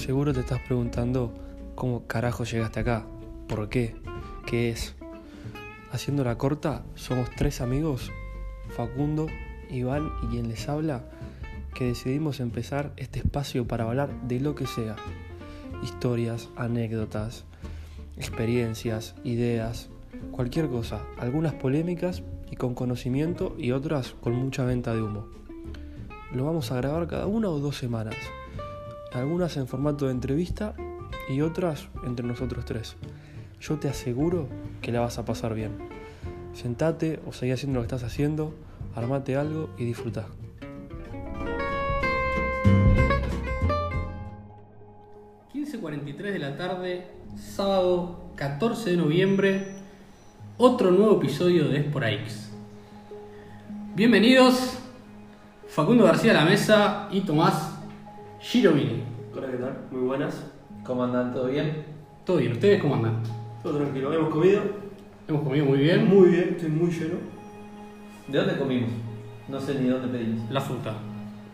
Seguro te estás preguntando cómo carajo llegaste acá, por qué, qué es. Haciendo la corta, somos tres amigos, Facundo, Iván y quien les habla, que decidimos empezar este espacio para hablar de lo que sea. Historias, anécdotas, experiencias, ideas, cualquier cosa, algunas polémicas y con conocimiento y otras con mucha venta de humo. Lo vamos a grabar cada una o dos semanas, algunas en formato de entrevista y otras entre nosotros tres. Yo te aseguro que la vas a pasar bien. Sentate o seguí haciendo lo que estás haciendo, armate algo y disfruta. ...15.43 de la tarde, sábado 14 de noviembre, otro nuevo episodio de Esporaix. Bienvenidos, Facundo García a la mesa y Tomás Giromini. Hola, ¿qué tal? Muy buenas. ¿Cómo andan? ¿Todo bien? ¿Todo bien? ¿Ustedes cómo andan? Todo tranquilo, hemos comido. Hemos comido muy bien. Muy bien, estoy muy lleno. ¿De dónde comimos? No sé ni dónde pedimos. La fruta.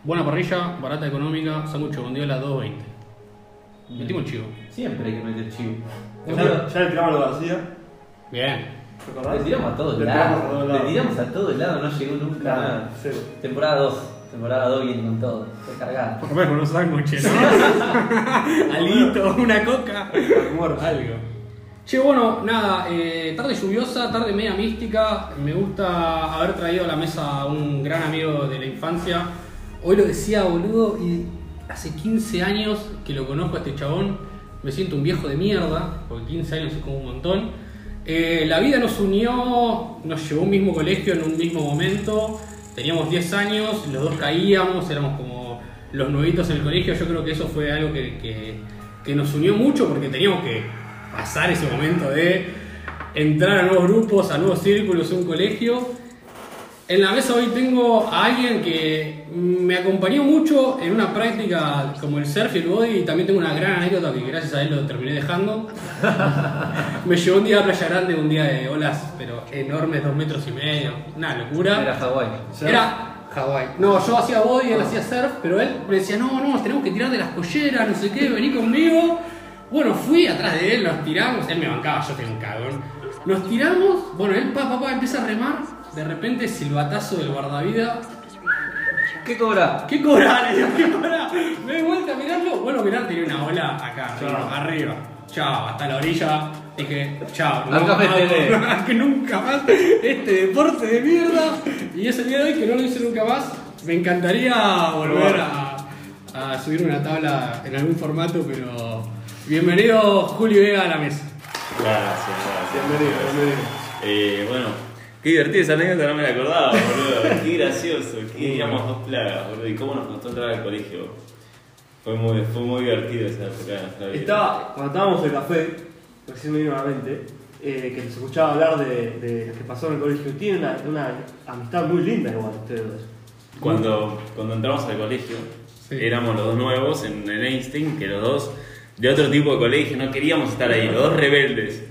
Buena parrilla, barata económica, sándwich con diola 2.20. Metimos el chivo. Siempre hay que meter chivo. Ya, ya le tiramos a García. Bien. Le tiramos a todos Le tiramos a todos lados. lados. Le tiramos a todos lados, no llegó nunca nada. Cero. Temporada 2. Temporada 2 viene con todo. Recargada. Por comer con unos sándwiches, ¿no? Alito, una coca. Almuerzo. Algo. Che, bueno, nada, eh, tarde lluviosa, tarde media mística. Me gusta haber traído a la mesa a un gran amigo de la infancia. Hoy lo decía, boludo, y hace 15 años que lo conozco a este chabón. Me siento un viejo de mierda, porque 15 años es como un montón. Eh, la vida nos unió, nos llevó a un mismo colegio en un mismo momento. Teníamos 10 años, los dos caíamos, éramos como los nuevitos en el colegio. Yo creo que eso fue algo que, que- nos unió mucho porque teníamos que pasar ese momento de entrar a nuevos grupos, a nuevos círculos, un colegio. En la mesa hoy tengo a alguien que me acompañó mucho en una práctica como el surf y el body y también tengo una gran anécdota que gracias a él lo terminé dejando. me llevó un día a Playa Grande, un día de olas, pero enormes, dos metros y medio, una locura. Era Hawái. Era Hawái. No, yo hacía body, él hacía surf, pero él me decía, no, no, nos tenemos que tirar de las colleras, no sé qué, vení conmigo. Bueno, fui atrás de él, nos tiramos, él me bancaba, yo tengo un cagón. Nos tiramos, bueno, él pa, pa, pa, empieza a remar, de repente silbatazo del guardavida. ¿Qué cobra? ¿Qué cobra? Le digo, ¿qué cobra? Me doy vuelta a mirarlo. Bueno, mirar, tenía una ola acá, arriba, arriba. Chao, hasta la orilla. Dije, chao, no Acá me que nunca más este deporte de mierda. Y ese día de hoy que no lo hice nunca más, me encantaría volver a, a subir una tabla en algún formato, pero bienvenido Julio Vega a la mesa. Gracias, gracias. Bienvenido, bienvenido. Eh, bueno, qué divertida esa anécdota, no me la acordaba, boludo. Qué gracioso, que íbamos dos plagas, boludo. Y cómo nos costó entrar al colegio. Fue muy, fue muy divertido esa época de nuestra vida. Estaba, cuando estábamos en el café, recién me vino a la mente, eh, que se escuchaba hablar de, de lo que pasó en el colegio. Tienen una, una amistad muy linda igual ustedes dos. Cuando, cuando entramos al colegio, Sí. éramos los dos nuevos en el Einstein, que los dos de otro tipo de colegio, no queríamos estar ahí, los dos rebeldes.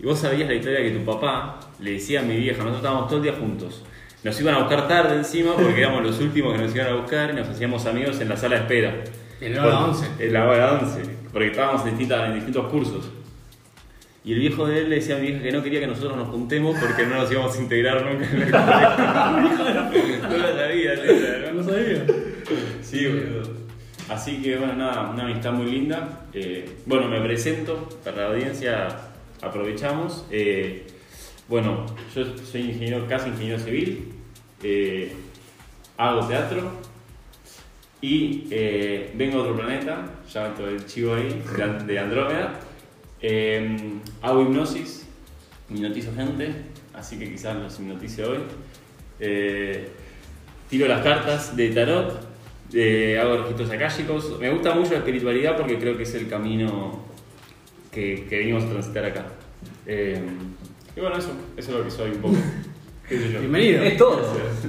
Y vos sabías la historia que tu papá le decía a mi vieja, nosotros estábamos todo el día juntos. Nos iban a buscar tarde encima porque éramos los últimos que nos iban a buscar y nos hacíamos amigos en la sala de espera. En la hora Por- 11. En la hora 11, porque estábamos en, distintas- en distintos cursos. Y el viejo de él le decía a mi vieja que no quería que nosotros nos juntemos porque no nos íbamos a integrar nunca en el colegio. no lo sabía, neta, No sabía. Sí, boludo. Así que, bueno, nada, una amistad muy linda. Eh, bueno, me presento para la audiencia, aprovechamos. Eh, bueno, yo soy ingeniero, casi ingeniero civil, eh, hago teatro y eh, vengo de otro planeta, ya meto el chivo ahí, de, Andrómeda. Eh, hago hipnosis, hipnotizo gente, así que quizás los hipnotice hoy. Tiro las cartas de tarot, hago registros akáshicos. Me gusta mucho la espiritualidad porque creo que es el camino que venimos a transitar acá. Y bueno, eso, eso es lo que soy un poco. Bienvenido. Es todo.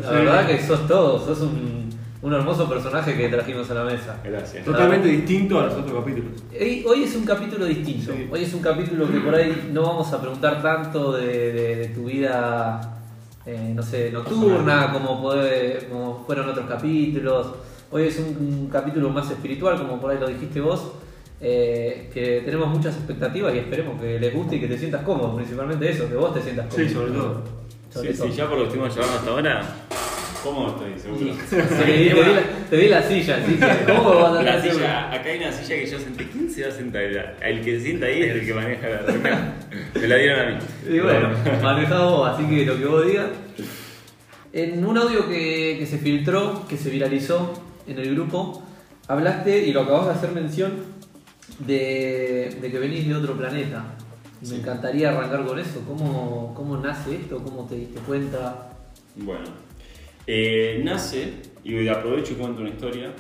La verdad que sos todo. Sos un, un hermoso personaje que trajimos a la mesa. Gracias. Totalmente distinto a los otros capítulos. Hoy hoy es un capítulo distinto. Sí. Hoy es un capítulo que por ahí no vamos a preguntar tanto de, de- de tu vida, eh, no sé, nocturna, como, puede- como fueron otros capítulos. Hoy es un, un capítulo más espiritual, como por ahí lo dijiste vos. Eh, que tenemos muchas expectativas y esperemos que les guste y que te sientas cómodo, principalmente eso, que vos te sientas cómodo. Sí, sobre todo. Sobre Sí, todo. sí, ya por lo que estuvimos llevando hasta ahora, ¿cómo estoy? Seguro. Sí, te, di, te di la, te di la silla, así que ¿cómo vas a La silla, acá hay una silla que yo senté. ¿Quién se va a sentar? El que se sienta ahí es el que maneja la reunión. Me la dieron a mí. Y bueno, manejá vos, así que lo que vos digas. En un audio que, que se filtró, que se viralizó en el grupo, hablaste y lo acabas de hacer mención de, de que venís de otro planeta. Me encantaría arrancar con eso. ¿Cómo, ¿Cómo nace esto? ¿Cómo te diste cuenta? Bueno, eh, nace, y aprovecho y cuento una historia.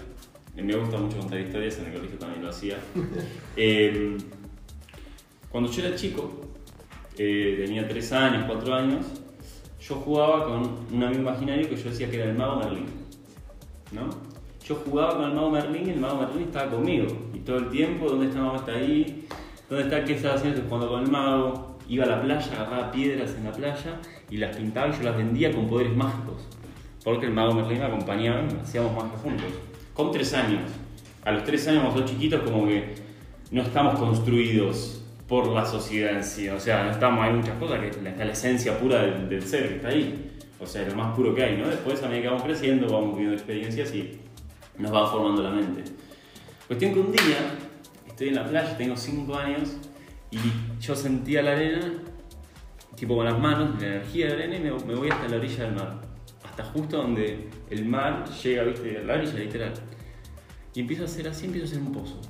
Me gusta mucho contar historias, en el colegio también lo hacía. Eh, cuando yo era chico, eh, tenía 3 años, 4 años, yo jugaba con un amigo imaginario que yo decía que era el mago Merlín. ¿no? Yo jugaba con el mago Merlín y el mago Merlín estaba conmigo. Y todo el tiempo, ¿dónde está el mago? Está ahí. ¿Dónde está? ¿Qué estaba haciendo? Jugando con el mago. Iba a la playa, agarraba piedras en la playa y las pintaba y yo las vendía con poderes mágicos. Porque el mago Merlín me acompañaba y hacíamos magia juntos. Con tres años. A los tres años, nosotros chiquitos, como que no estamos construidos por la sociedad en sí. O sea, no estamos, hay muchas cosas que está la esencia pura del, del ser que está ahí. O sea, lo más puro que hay, ¿no? Después, a medida que vamos creciendo, vamos viviendo experiencias y nos va formando la mente. Cuestión que un día estoy en la playa, tengo 5 años y yo sentía la arena, tipo con las manos, la energía de la arena y me, voy hasta la orilla del mar. Hasta justo donde el mar llega, viste, a la orilla literal. Y empiezo a hacer así, empiezo a hacer un pozo.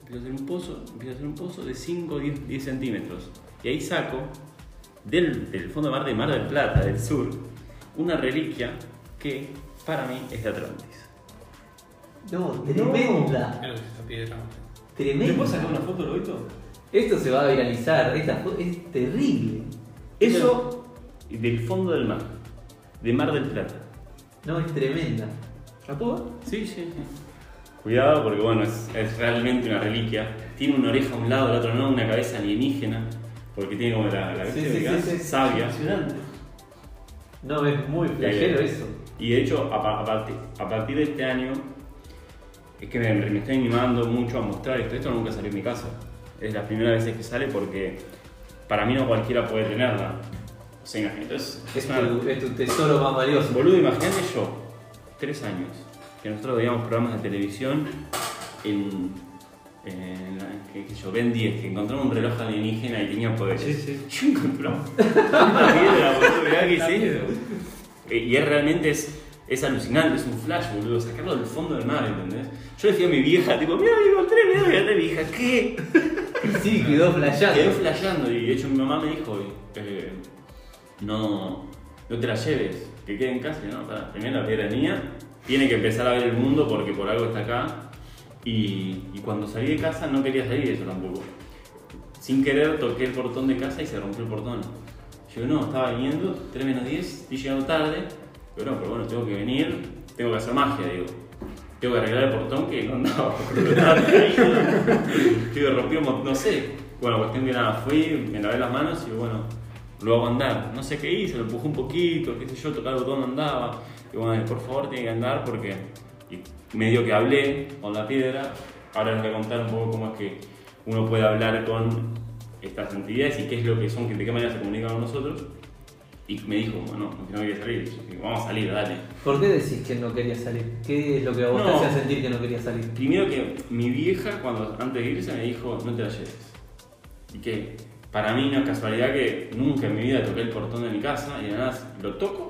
Empiezo a hacer un pozo, empiezo a hacer un pozo de 5 o 10, 10 centímetros. Y ahí saco del, fondo del mar de Mar del Plata, del sur, una reliquia que para mí es de Atlantis. No, tremenda. Creo que esa piedra. ¿Le Tremenda. puedo sacar una foto, Lobito? Esto se va a viralizar. Esta fo- es terrible. Eso del fondo del mar, de Mar del Plata. No, es tremenda. ¿La puedo ver? Sí, sí, sí. Cuidado porque bueno, es, es realmente una reliquia. Tiene una oreja a un lado, el otro no, una cabeza alienígena, porque tiene como la, la Sí, cabeza sí, de sí, sí. sabia. Impresionante. No, es muy flashero Eh, eso. Y de hecho, a partir, a partir de este año, es que me, me estoy animando mucho a mostrar esto. Esto nunca salió en mi casa. Es la primera vez que sale porque para mí no cualquiera puede tenerla. O sea, imagínate, es, Es es una- tu, es tu tesoro más valioso. Boludo, imagínate yo, tres años, que nosotros veíamos programas de televisión en, en yo, Ben 10, que encontramos un reloj alienígena y tenía poderes. Sí, sí. Yo encontramos una piedra, boludo, mirá qué es esto. Eh, Y es realmente es, es alucinante, es un flash, boludo, sacarlo del fondo del mar, ¿entendés? Yo decía a mi vieja, tipo, mira, me encontré, mira, me encontré, mi hija, ¿qué? Sí, quedó flasheando. Quedó flasheando y de hecho mi mamá me dijo, eh, no, no te la lleves, que quede en casa. Y No, para, primero la piedra mía, tiene que empezar a ver el mundo porque por algo está acá. Y, y cuando salí de casa no quería salir de eso tampoco. Sin querer toqué el portón de casa y se rompió el portón. Yo no, estaba viniendo, 3 menos 10, estoy llegando tarde, pero no, pero bueno, tengo que venir, tengo que hacer magia, digo. Tengo que arreglar el portón que no andaba. Digo, rompió, no sé. Bueno, cuestión que nada, fui, me lavé las manos y bueno, lo hago andar. No sé qué hice, lo empujé un poquito, qué sé yo, tocar el botón no andaba. Y bueno, por favor, tiene que andar porque. Y medio que hablé con la piedra. Ahora les voy a contar un poco cómo es que uno puede hablar con estas entidades y qué es lo que son, de qué manera se comunican con nosotros. Y me dijo, bueno, no quería salir. Yo digo, vamos a salir, dale. ¿Por qué decís que no quería salir? ¿Qué es lo que a vos te No. hacía sentir que no quería salir? Primero que mi vieja, cuando antes de irse, me dijo, no te la lleves. Y que para mí no es casualidad que nunca en mi vida toqué el portón de mi casa y además lo toco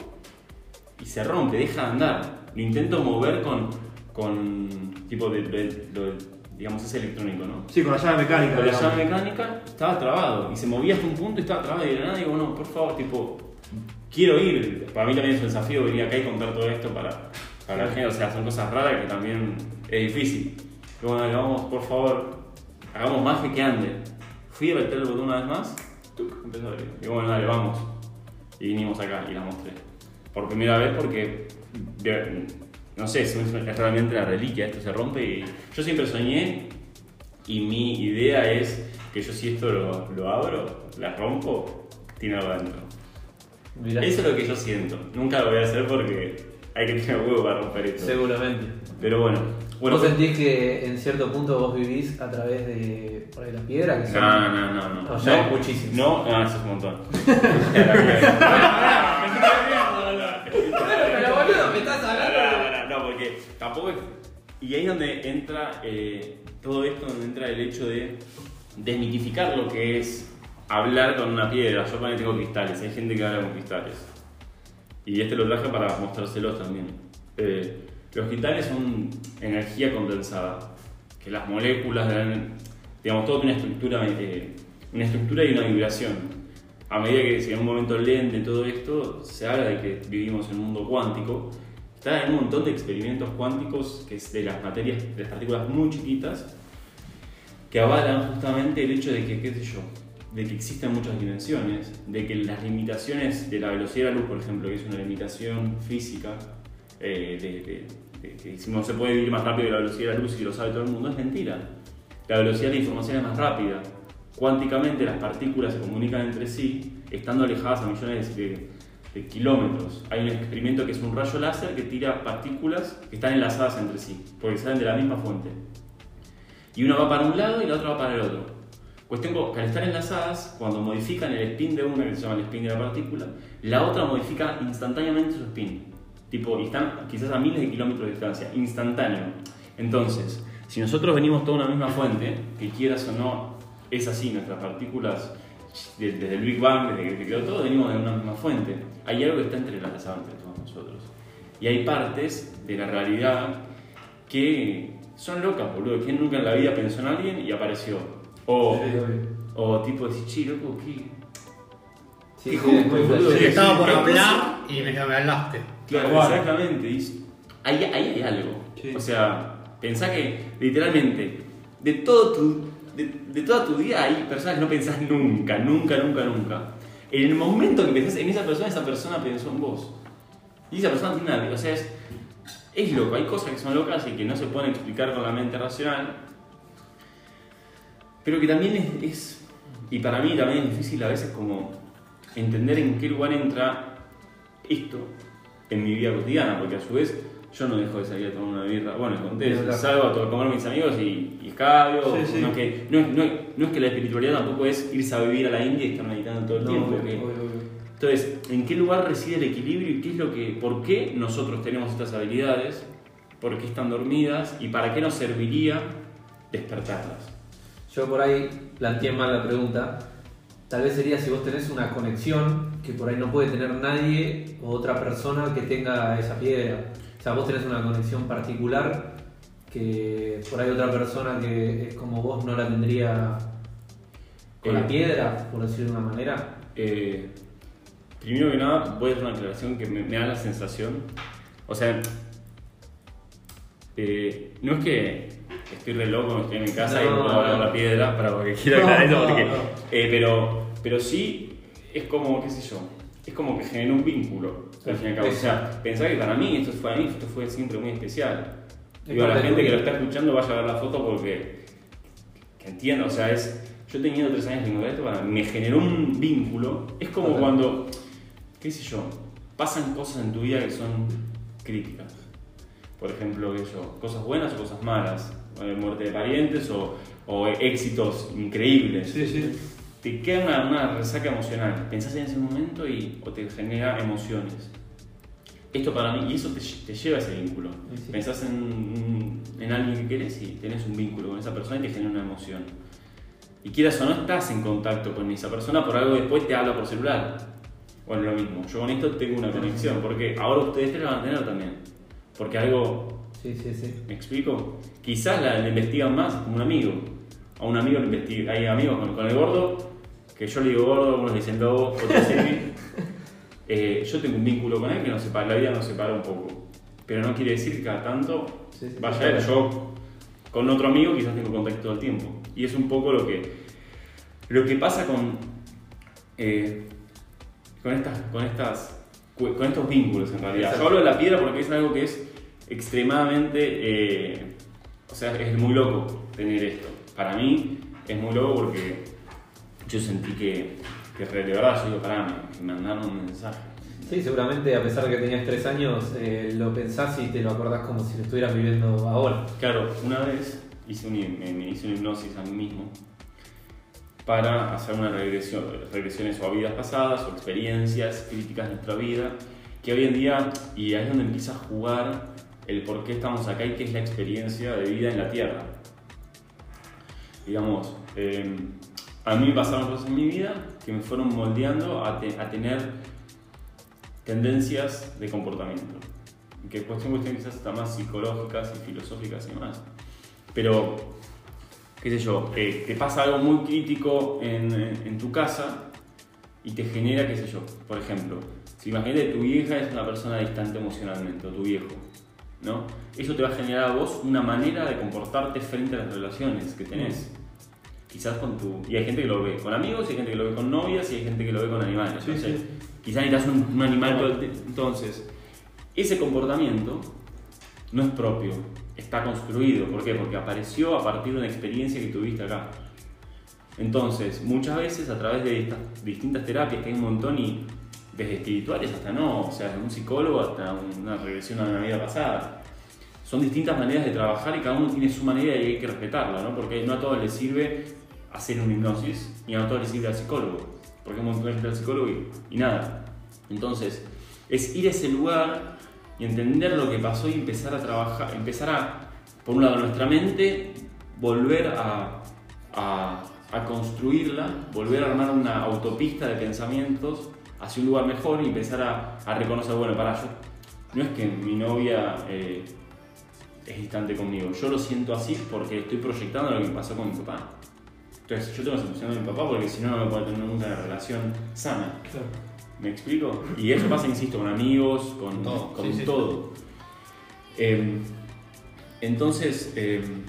y se rompe, deja de andar. Lo intento mover con, con tipo de, de- lo- digamos, es electrónico, ¿no? Sí, con la llave mecánica. Con la digamos. llave mecánica estaba trabado y se movía hasta un punto y estaba trabado y de la nada digo, no, por favor, tipo, quiero ir. Para mí también es un desafío venir acá y contar todo esto para, para la gente, o sea, son cosas raras que también es difícil. Y bueno, dale, vamos, por favor, hagamos magia que ande. Fui a meter el botón una vez más, tuc, empezó a abrir. Digo, bueno, dale, vamos. Y vinimos acá y la mostré. Por primera vez porque, no sé, es, es realmente la reliquia, esto se rompe y yo siempre soñé y mi idea es que yo si esto lo, lo abro, la rompo, tiene algo adentro. Mirá, Eso es lo que yo siento. Nunca lo voy a hacer porque hay que tener huevo para romper esto. seguramente. Pero bueno, Bueno, ¿Vos sentís que en cierto punto vos vivís a través de por ahí la piedra? Que son- No, no, no, no. No, muchísimos. No, no, eso es un montón. pero boludo, me estás hablando. No, porque tampoco es. Y ahí es donde entra eh, todo esto, donde entra el hecho de desmitificar lo que es hablar con una piedra. Yo para tengo cristales, hay gente que habla con cristales. Y este lo traje para mostrárselos también. Eh, los cristales son energía condensada, que las moléculas, digamos, todo tiene una estructura, eh, una estructura y una vibración. A medida que si en un momento lente todo esto, se habla de que vivimos en un mundo cuántico. Está en un montón de experimentos cuánticos que es de las materias, de las partículas muy chiquitas, que avalan justamente el hecho de que, qué sé yo, de que existen muchas dimensiones, de que las limitaciones de la velocidad de la luz, por ejemplo, que es una limitación física, eh, que si no se puede vivir más rápido que la velocidad de la luz y lo sabe todo el mundo, es mentira. La velocidad de la información es más rápida. Cuánticamente las partículas se comunican entre sí, estando alejadas a millones de, de kilómetros. Hay un experimento que es un rayo láser que tira partículas que están enlazadas entre sí, porque salen de la misma fuente. Y una va para un lado y la otra va para el otro. Cuestión que al estar enlazadas, cuando modifican el spin de una, que se llama el spin de la partícula, la otra modifica instantáneamente su spin. Tipo, y están quizás a miles de kilómetros de distancia, instantáneo. Entonces, si nosotros venimos toda una misma fuente, que quieras o no, es así, nuestras partículas, de- desde el Big Bang, desde que creó todo, venimos de una misma fuente. Hay algo que está entrelazado entre todos nosotros. Y hay partes de la realidad que son locas, boludo. ¿Quién nunca en la vida pensó en alguien y apareció? O, o tipo decir, che, loco, ¿qué? Sí, Qué sí, justo, muy boludo. Sí, estaba por hablar y me, me hablaste. Claro, cual. exactamente. y ahí, ahí hay algo. Sí. O sea, pensá que literalmente de todo tu, de, de toda tu vida hay personas que no pensás nunca, nunca, nunca, nunca. En el momento que pensás en esa persona, esa persona pensó en vos. Y esa persona tiene una... O sea, es, es loco. Hay cosas que son locas y que no se pueden explicar con la mente racional. Pero que también es, es- y para mí también es difícil a veces como entender en qué lugar entra esto en mi vida cotidiana, porque a su vez yo no dejo de salir a tomar una birra. Bueno, conté, claro. salgo a comer con mis amigos y, y escabio. Sí, sí. No, es que, no, no no es que la espiritualidad tampoco es irse a vivir a la India y estar meditando todo el tiempo. que- obvio, obvio. entonces, ¿en qué lugar reside el equilibrio y qué es lo que, por qué nosotros tenemos estas habilidades? ¿Por qué están dormidas? ¿Y para qué nos serviría despertarlas? Yo por ahí planteé mal la pregunta. Tal vez sería si vos tenés una conexión que por ahí no puede tener nadie o otra persona que tenga esa piedra. O sea, vos tenés una conexión particular que por ahí otra persona que es como vos no la tendría con Eh. la piedra, por decirlo de una manera. Eh, primero que nada, voy a hacer una aclaración que me, me da la sensación. O sea, eh, no es que estoy re loco, estoy en mi casa y No, no puedo hablar la piedra para porque quiero No, aclarar eso, no, porque- no. eh, pero, pero sí es como, qué sé yo, es como que generó un vínculo al fin y al cabo. O sea, pensá que para mí esto fue, para mí esto fue siempre muy especial. Es Digo, a la gente que lo está escuchando vaya a ver la foto porque que entiendo, o sea, es. Yo teniendo tres años esto, para- me generó un vínculo. Es como Total. cuando, qué sé yo, pasan cosas en tu vida que son críticas. Por ejemplo, qué sé yo, cosas buenas o cosas malas, muerte de parientes o, o éxitos increíbles. Sí, sí. Te queda una, una resaca emocional. Pensás en ese momento y o te genera emociones. Esto para mí, y eso te, te lleva a ese vínculo. Sí. Pensás en, en alguien que querés y tenés un vínculo con esa persona y te genera una emoción. Y quieras o no, estás en contacto con esa persona, por algo después te habla por celular. Bueno, lo mismo. Yo con esto tengo una conexión, porque ahora ustedes tres la van a tener también. Porque algo, Sí, sí, sí. ¿me explico? Quizás la, la investigan más como un amigo. A un amigo lo investiga. Hay amigos con, con el gordo, que yo le digo gordo, algunos le dicen lobo, otros Silvi. Eh, yo tengo un vínculo con él que nos separa, la vida nos separa un poco. Pero no quiere decir que cada tanto Sí, sí, vaya él. Yo con otro amigo quizás tengo contacto todo el tiempo. Y es un poco lo que, lo que pasa con, eh, con, estas, con, estas, con estos vínculos en realidad. Yo hablo de la piedra porque es algo que es extremadamente, eh, o sea, es muy loco tener esto. Para mí es muy loco porque yo sentí que, que de verdad yo digo, pará, me, mandaron un mensaje. Sí, seguramente a pesar de que tenías tres años, eh, lo pensás y te lo acordás como si lo estuvieras viviendo ahora. Claro, una vez hice un, me, me hice una hipnosis a mí mismo para hacer una regresión, regresiones o a vidas pasadas o experiencias críticas de nuestra vida, que hoy en día, y ahí es donde empieza a jugar el por qué estamos acá y qué es la experiencia de vida en la Tierra. Digamos, eh, a mí pasaron cosas en mi vida que me fueron moldeando a, te- a tener tendencias de comportamiento. Que cuestión, cuestión quizás está más psicológicas y filosóficas y demás. Pero, qué sé yo, eh, te pasa algo muy crítico en, en- tu casa y te genera, qué sé yo, por ejemplo, si imagínate tu hija es una persona distante emocionalmente, o tu viejo, ¿no? Eso te va a generar a vos una manera de comportarte frente a las relaciones que tenés. Quizás con tu... Y hay gente que lo ve con amigos, y hay gente que lo ve con novias, y hay gente que lo ve con animales. Sí, sí. Quizás necesitas un, un animal todo el tiempo. Entonces, ese comportamiento no es propio, está construido. ¿Por qué? Porque apareció a partir de una experiencia que tuviste acá. Entonces, muchas veces a través de estas distintas terapias, que hay un montón, y desde espirituales hasta no, o sea, desde un psicólogo hasta una regresión a una vida pasada. Son distintas maneras de trabajar y cada uno tiene su manera y hay que respetarla, ¿no? Porque no a todos les sirve hacer una hipnosis y no a todos les sirve al psicólogo. Porque un montón de al psicólogo y, y nada. Entonces, es ir a ese lugar y entender lo que pasó y empezar a trabajar, empezar a, por un lado, nuestra mente, volver a, a, a construirla, volver a armar una autopista de pensamientos hacia un lugar mejor y empezar a, a reconocer, bueno, para yo, no es que mi novia eh, es distante conmigo, yo lo siento así porque estoy proyectando lo que me pasó con mi papá. Entonces, yo tengo esa emoción de mi papá porque si no, no me puedo tener nunca una relación sana. Claro. ¿Me explico? Y eso pasa, insisto, con amigos, con Todo, con sí, sí. todo. Em, entonces, em,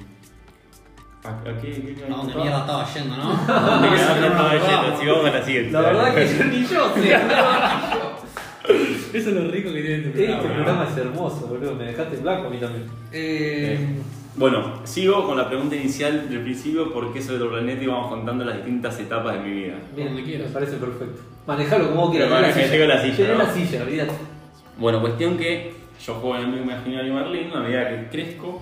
¿a, a qué, qué, qué- ¿A dónde mierda estaba yendo, no? ¿A dónde mierda estaba yendo? Si vamos a la siguiente. La verdad que yo ni yo sé. Eso es lo rico que tiene este Este programa. programa es hermoso, boludo. Me dejaste en blanco a mí también. Eh, Bueno, sigo con la pregunta inicial del principio, ¿por qué soy otro planeta? Y vamos contando las distintas etapas de mi vida. Bien, donde quieras. me parece perfecto. Manejalo como quieras. Con la silla, Tenés ¿no? la silla, olvídate. Bueno, cuestión que yo juego en el amigo imaginario Merlín, a medida que crezco,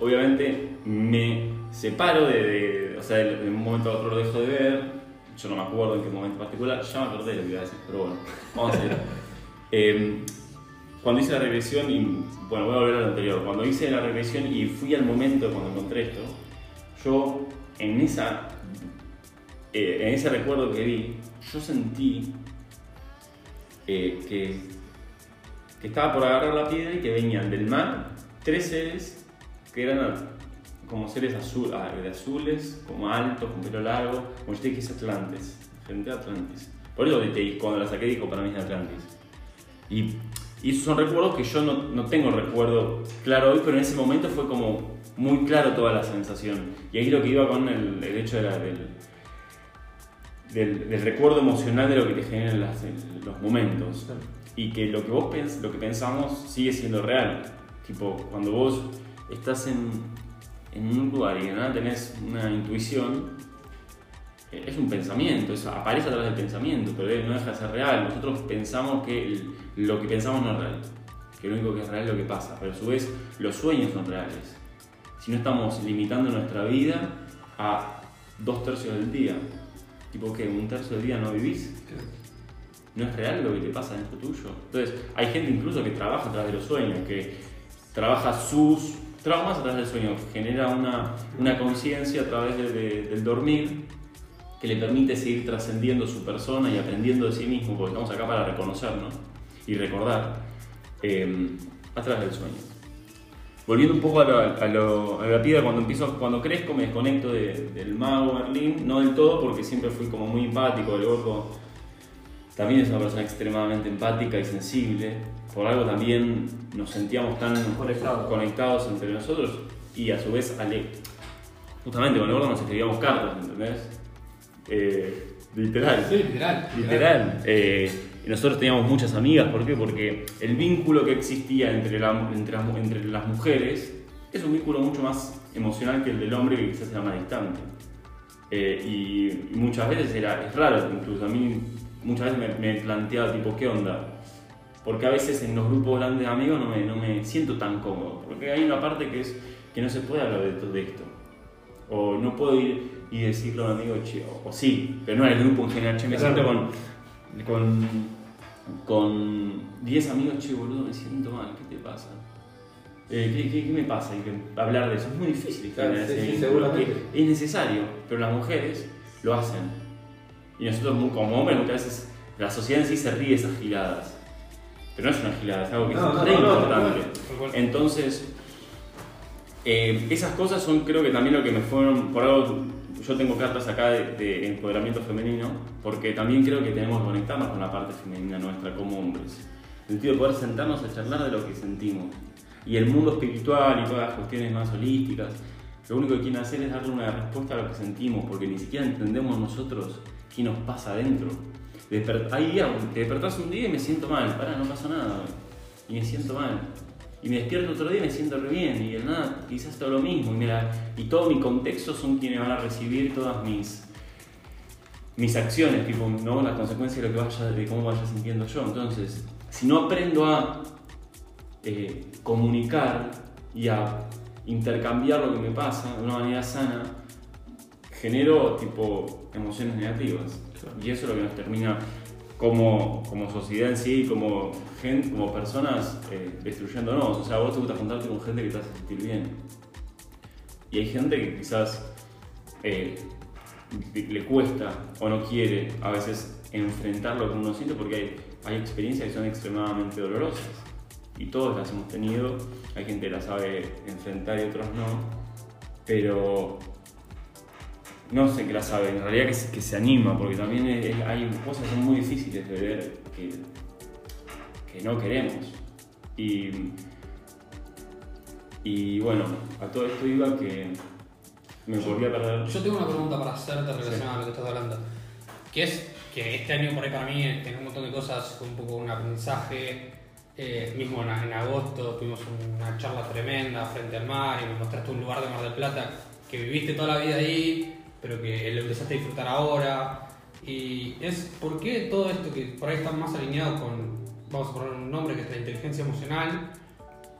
obviamente me separo de, de- o sea, de, de un momento a otro lo dejo de ver, yo no me acuerdo en qué momento particular, ya me acordé de lo que iba a decir, pero bueno, vamos a ir. Eh, cuando hice la regresión, y bueno, voy a volver a lo anterior, cuando hice la regresión y fui al momento cuando encontré esto, yo en esa eh, en ese recuerdo que vi, yo sentí eh, que, que estaba por agarrar la piedra y que venían del mar tres seres que eran como seres azul, ah, de azules, como altos, con pelo largo, como yo te dije, es Atlantes, frente a Atlantis. Por eso cuando la saqué dijo, para mí es Atlantis. Y, y esos son recuerdos que yo no, no tengo recuerdo claro hoy, pero en ese momento fue como muy claro toda la sensación. Y ahí lo que iba con el, el hecho de la- del, del, del recuerdo emocional de lo que te generan las- los momentos. Y que lo que vos pens- lo que pensamos sigue siendo real. Tipo, cuando vos estás en, en un lugar y de nada tenés una intuición, eh, es un pensamiento, eso aparece a través del pensamiento, pero no deja de ser real. Nosotros pensamos que lo que pensamos no es real, que lo único que es real es lo que pasa, pero a su vez los sueños son reales. Si no estamos limitando nuestra vida a dos tercios del día, tipo que un tercio del día no vivís, no es real lo que te pasa dentro tuyo. Entonces, hay gente incluso que trabaja a través de los sueños, que trabaja sus traumas a través del sueño, genera una, una conciencia a través de- de- del dormir que le permite seguir trascendiendo su persona y aprendiendo de sí mismo, porque estamos acá para reconocernos y recordar eh, a través del sueño. Volviendo un poco a, lo- a lo- a la piedra, cuando empiezo, cuando crezco me desconecto de- del mago Merlín, no del todo porque siempre fui como muy empático, el gordo también es una persona extremadamente empática y sensible, por algo también nos sentíamos tan Conectados. conectados entre nosotros y a su vez ale- justamente con el gordo nos escribíamos cartas, ¿entendés? Eh, literal. sí, literal. Literal. Eh, y nosotros teníamos muchas amigas, ¿por qué? Porque el vínculo que existía entre, la- entre, las, entre las mujeres es un vínculo mucho más emocional que el del hombre que quizás era más distante. Eh, y, y muchas veces era, es raro, incluso a mí muchas veces me, me planteaba tipo, ¿qué onda? Porque a veces en los grupos grandes de amigos no me, no me siento tan cómodo. Porque hay una parte que es que no se puede hablar de todo esto. O no puedo ir y decirle a un amigo, che, o, o sí, pero no en el grupo en general, che, me Claro. siento con, con, con 10 amigos, che, boludo, me siento mal, ¿qué te pasa? Eh, ¿qué, qué, qué me pasa? Y que hablar de eso es muy difícil. Claro, sí, sí, seguramente. Es necesario, pero las mujeres lo hacen. Y nosotros como hombres muchas veces la sociedad en sí se ríe de esas giladas. Pero no es una gilada, es algo que No, es no, re no, importante. Entonces, eh, esas cosas son creo que también lo que me fueron, por algo, yo tengo cartas acá de, de empoderamiento femenino, porque también creo que tenemos que conectarnos con la parte femenina nuestra como hombres. El sentido de poder sentarnos a charlar de lo que sentimos. Y el mundo espiritual y todas las cuestiones más holísticas, lo único que quieren hacer es darle una respuesta a lo que sentimos, porque ni siquiera entendemos nosotros qué nos pasa adentro. Desper- hay días, te despertás un día y me siento mal, pará, no pasa nada, y me siento mal. Y me despierto otro día y me siento re bien, y de nada, quizás todo lo mismo, y, mira, y todo mi contexto son quienes van a recibir todas mis, mis acciones, tipo, ¿no? las consecuencias de lo que vaya, de cómo vaya sintiendo yo. Entonces, si no aprendo a eh, comunicar y a intercambiar lo que me pasa de una manera sana, genero tipo emociones negativas. Y eso es lo que nos termina como, como sociedad en sí, como gente, como personas eh, destruyéndonos. O sea, vos te gusta juntarte con gente que te hace sentir bien. Y hay gente que quizás eh, le cuesta o no quiere a veces enfrentar lo que uno siente porque hay, hay experiencias que son extremadamente dolorosas. Y todos las hemos tenido. Hay gente que las sabe enfrentar y otros no. Pero no sé que la sabe, en realidad que se, que se anima, porque también es- hay cosas que son muy difíciles de ver que, que no queremos. Y, y bueno, a todo esto iba que me volví a perder. Yo tengo una pregunta para hacerte relacionada a lo que estás hablando. Que es que este año por ahí para mí en un montón de cosas fue un poco un aprendizaje. Eh, mismo en, en agosto tuvimos una charla tremenda frente al mar y me mostraste un lugar de Mar del Plata que viviste toda la vida ahí, pero que lo empezaste a disfrutar ahora. Y es por qué todo esto que por ahí está más alineado con, vamos a poner un nombre que es la inteligencia emocional,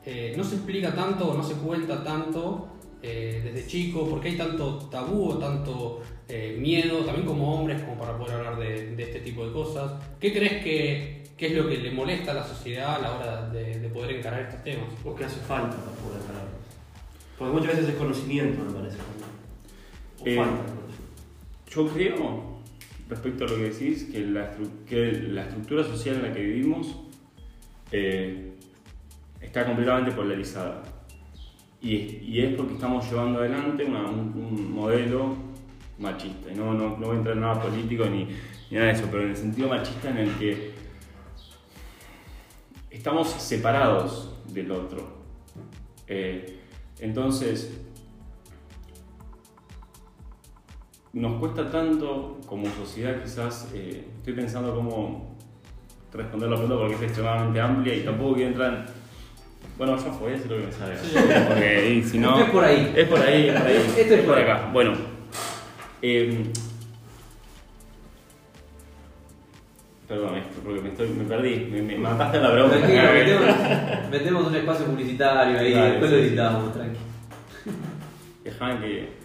eh, no se explica tanto o no se cuenta tanto eh, desde chico, porque hay tanto tabú o tanto eh, miedo, también como hombres, como para poder hablar de, de este tipo de cosas. ¿Qué crees que, que es lo que le molesta a la sociedad a la hora de, de poder encarar estos temas? O que hace falta para poder ganar. Porque muchas veces es conocimiento, me parece. O Eh, falta. Yo creo, respecto a lo que decís, que la, que la estructura social en la que vivimos eh, está completamente polarizada. Y es, porque estamos llevando adelante un, un modelo machista. No, no, no voy a entrar en nada político ni, ni nada de eso, pero en el sentido machista en el que estamos separados del otro. Eh, entonces, nos cuesta tanto como sociedad quizás, eh, estoy pensando cómo responder la pregunta porque es extremadamente amplia y tampoco quiero entrar en... Bueno, ya fue, eso es lo que me sale. Porque si no... Esto es por ahí. Es por ahí, es por ahí. Esto es por acá. Bueno. eh, perdón, esto, porque me, estoy, me perdí, me, me mataste la pregunta. Tranquilo, metemos, metemos un espacio publicitario ahí, Dale, después sí, lo editamos, tranqui. Déjame que...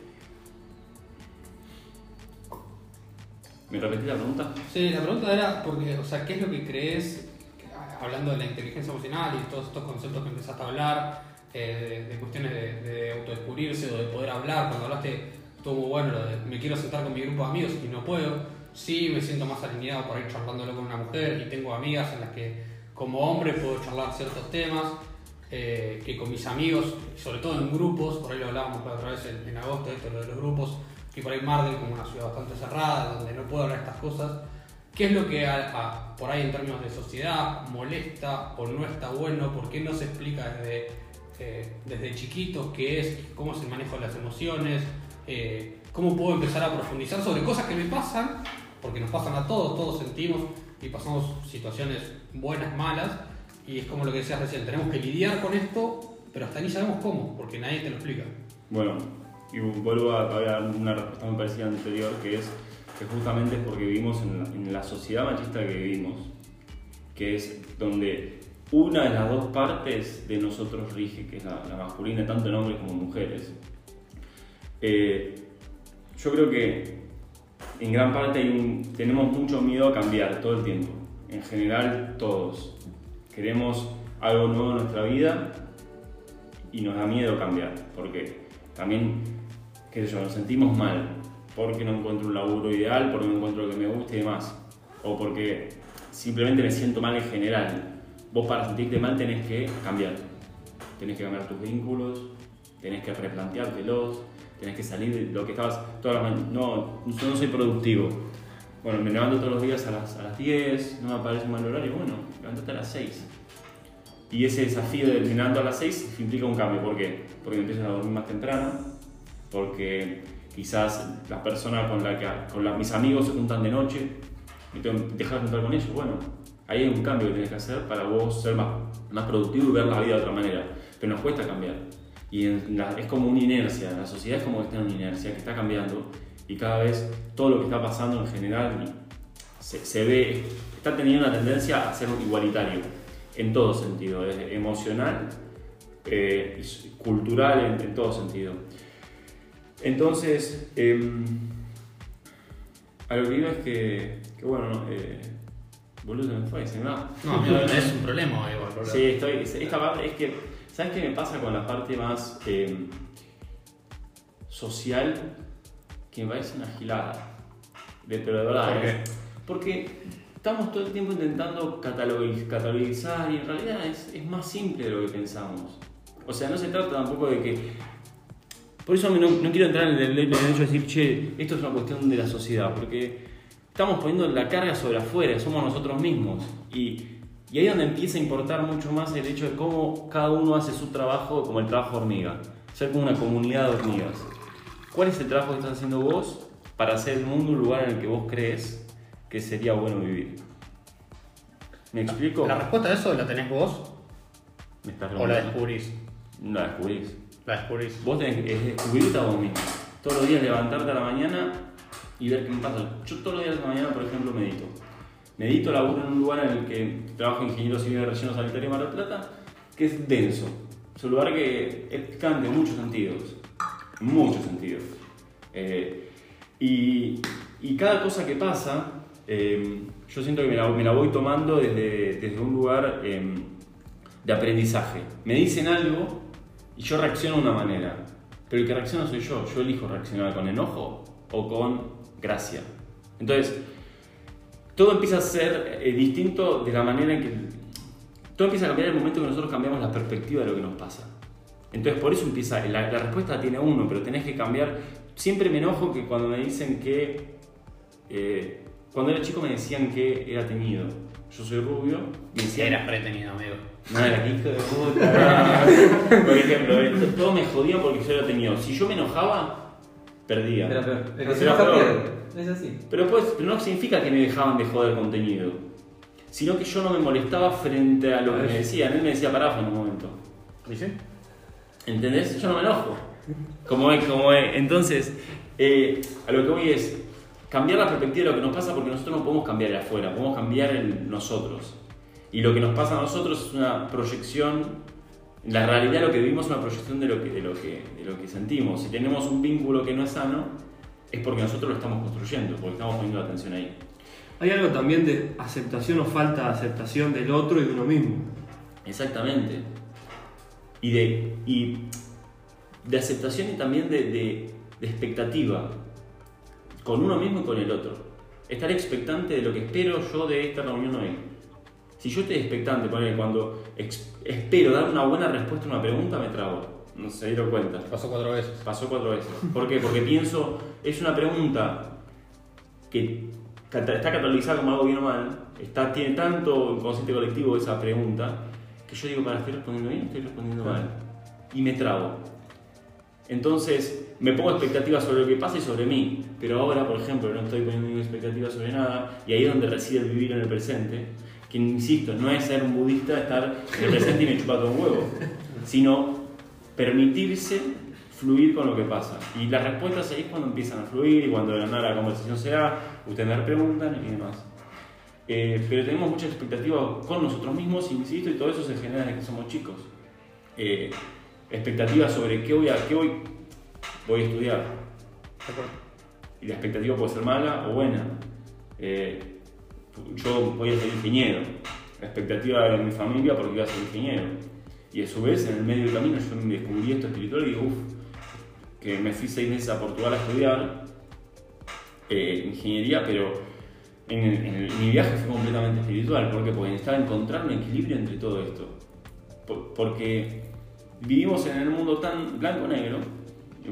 ¿Me repetí la pregunta? Sí, la pregunta era, porque, o sea, ¿qué es lo que crees, hablando de la inteligencia emocional y todos estos conceptos que empezaste a hablar, eh, de, de cuestiones de, de autodescubrirse o de poder hablar? Cuando hablaste, estuvo muy bueno lo de me quiero sentar con mi grupo de amigos y no puedo. Sí, me siento más alineado por ir charlándolo con una mujer y tengo amigas en las que, como hombre, puedo charlar ciertos temas. eh, que con mis amigos, sobre todo en grupos, por ahí lo hablábamos otra vez en, en agosto, esto lo de los grupos, que por ahí Mardel como una ciudad bastante cerrada, donde no puedo hablar estas cosas, ¿qué es lo que a- a- por ahí en términos de sociedad molesta o no está bueno? ¿Por qué no se explica desde, eh, desde chiquitos qué es, cómo es el manejo de las emociones? eh, ¿Cómo puedo empezar a profundizar sobre cosas que me pasan? Porque nos pasan a todos, todos sentimos y pasamos situaciones buenas, malas, y es como lo que decías recién, tenemos que lidiar con esto, pero hasta ni sabemos cómo, porque nadie te lo explica. Bueno, y vuelvo a, a una respuesta muy parecida anterior, que es que justamente es porque vivimos en la, en la sociedad machista que vivimos, que es donde una de las dos partes de nosotros rige, que es la, la masculina, tanto en hombres como en mujeres. Eh, yo creo que en gran parte un- tenemos mucho miedo a cambiar todo el tiempo. En general, todos. Queremos algo nuevo en nuestra vida y nos da miedo cambiar. Porque también, qué sé yo, nos sentimos mal. Porque no encuentro un laburo ideal, porque no encuentro lo que me guste y demás. O porque simplemente me siento mal en general. Vos para sentirte mal tenés que cambiar. Tenés que cambiar tus vínculos, tenés que replanteártelos, tenés que salir de lo que estabas todas las. No, yo no soy productivo. Bueno, me levanto todos los días a las, a las 10, no me parece un mal horario. Bueno, levantate a las 6. Y ese desafío de me levanto a las 6 implica un cambio. ¿Por qué? Porque empiezan a dormir más temprano, porque quizás las personas con las que con la- mis amigos se juntan de noche, y tengo que dejar de juntar con ellos. Bueno, ahí hay un cambio que tienes que hacer para vos ser más, más productivo y ver la vida de otra manera. Pero nos cuesta cambiar. Y en la- es como una inercia, la sociedad es como que está en una inercia, que está cambiando y cada vez todo lo que está pasando en general se, se ve, está teniendo una tendencia a ser igualitario en todo sentido, emocional, eh, cultural, en, en todo sentido. Entonces, em, a lo que iba es que, que bueno, no, eh, boludo me fue, se me va. No, es un problema igual, boludo. Sí, estoy. Esta parte es que. ¿Sabes qué me pasa con la parte más eh, social? Que me parece una gilada. De, pero de verdad. ¿Por ¿eh? qué? Porque estamos todo el tiempo intentando catalogi- catalogizar y en realidad es, es más simple de lo que pensamos. O sea, no se trata tampoco de que. Por eso no, no quiero entrar en el, en el hecho de decir, che, esto es una cuestión de la sociedad, porque estamos poniendo la carga sobre afuera, somos nosotros mismos. Y, y ahí es donde empieza a importar mucho más el hecho de cómo cada uno hace su trabajo como el trabajo hormiga, ser como una comunidad de hormigas. ¿Cuál es el trabajo que estás haciendo vos para hacer el mundo un lugar en el que vos crees que sería bueno vivir? ¿Me explico? ¿La respuesta a eso la tenés vos ¿Me estás o la descubrís? La descubrís. La descubrís. Vos tenés que es descubrirte a vos mismo. Todos los días levantarte a la mañana y ver qué me pasa. Yo todos los días a la mañana, por ejemplo, medito. Medito, laburo en un lugar en el que trabajo ingeniero civil de relleno sanitario Mar del Plata, que es denso. Es un lugar que es picante en muchos sentidos. En muchos sentidos. Eh, y, y cada cosa que pasa, eh, yo siento que me la, me la voy tomando desde, desde un lugar eh, de aprendizaje. Me dicen algo y yo reacciono de una manera. Pero el que reacciona soy yo. Yo elijo reaccionar con enojo o con gracia. Entonces, todo empieza a ser eh, distinto de la manera en que... Todo empieza a cambiar en el momento que nosotros cambiamos la perspectiva de lo que nos pasa. Entonces, por eso empieza... La, la respuesta tiene uno, pero tenés que cambiar... Siempre me enojo que cuando me dicen que... eh, cuando era chico me decían que era teñido. Yo soy rubio. Me decían, eras pretenido, amigo. No, era hijo de puta. Por ejemplo, eh, todo me jodía porque yo era teñido. Si yo me enojaba, perdía. Era peor. El que Era se enoja peor. pierde. Es así. Pero, pues, pero no significa que me dejaban de joder contenido, sino que yo no me molestaba frente a lo que me decían. Él me decía parafa en un momento. ¿Y sí? ¿Entendés? Yo no me enojo. Como es, como es. Entonces, eh, a lo que voy es cambiar la perspectiva de lo que nos pasa porque nosotros no podemos cambiar el afuera, podemos cambiar el nosotros. Y lo que nos pasa a nosotros es una proyección, la realidad lo que vivimos es una proyección de lo que, de lo que, de lo que sentimos. Si tenemos un vínculo que no es sano, es porque nosotros lo estamos construyendo, porque estamos poniendo la atención ahí. Hay algo también de aceptación o falta de aceptación del otro y de uno mismo. Exactamente. Y de, y de aceptación y también de, de- de expectativa. Con uno mismo y con el otro. Estar expectante de lo que espero yo de esta reunión hoy. Si yo estoy expectante, ponele, cuando espero dar una buena respuesta a una pregunta, me trago. No se dieron cuenta. Pasó cuatro veces. Pasó cuatro veces. ¿Por qué? Porque pienso, es una pregunta que está catalogizada como algo bien o mal, está, tiene tanto inconsciente colectivo esa pregunta, que yo digo, para, ¿estoy respondiendo bien o estoy respondiendo mal? Y me trago. Entonces, me pongo expectativas sobre lo que pasa y sobre mí, pero ahora, por ejemplo, no estoy poniendo ninguna expectativa sobre nada, y ahí es donde reside el vivir en el presente, que insisto, no es ser un budista, estar en el presente y me chupa todo un huevo, sino permitirse fluir con lo que pasa. Y las respuestas ahí es cuando empiezan a fluir y cuando de la nada la conversación se da, ustedes me preguntan y demás. eh, pero tenemos mucha expectativa con nosotros mismos, insisto, y todo eso se genera desde que somos chicos. Eh, expectativas sobre qué voy a, qué voy, voy a estudiar. Y la expectativa puede ser mala o buena. Eh, yo voy a ser ingeniero. La expectativa de mi familia porque iba a ser ingeniero. Y a su vez, en el medio del camino, yo me descubrí esto espiritual y digo, uff, que me fui seis meses a Portugal a estudiar eh, ingeniería, pero en, el- en el- mi viaje fue completamente espiritual. ¿Por qué? Porque necesitaba encontrar un equilibrio entre todo esto. Por- porque vivimos en el mundo tan blanco-negro,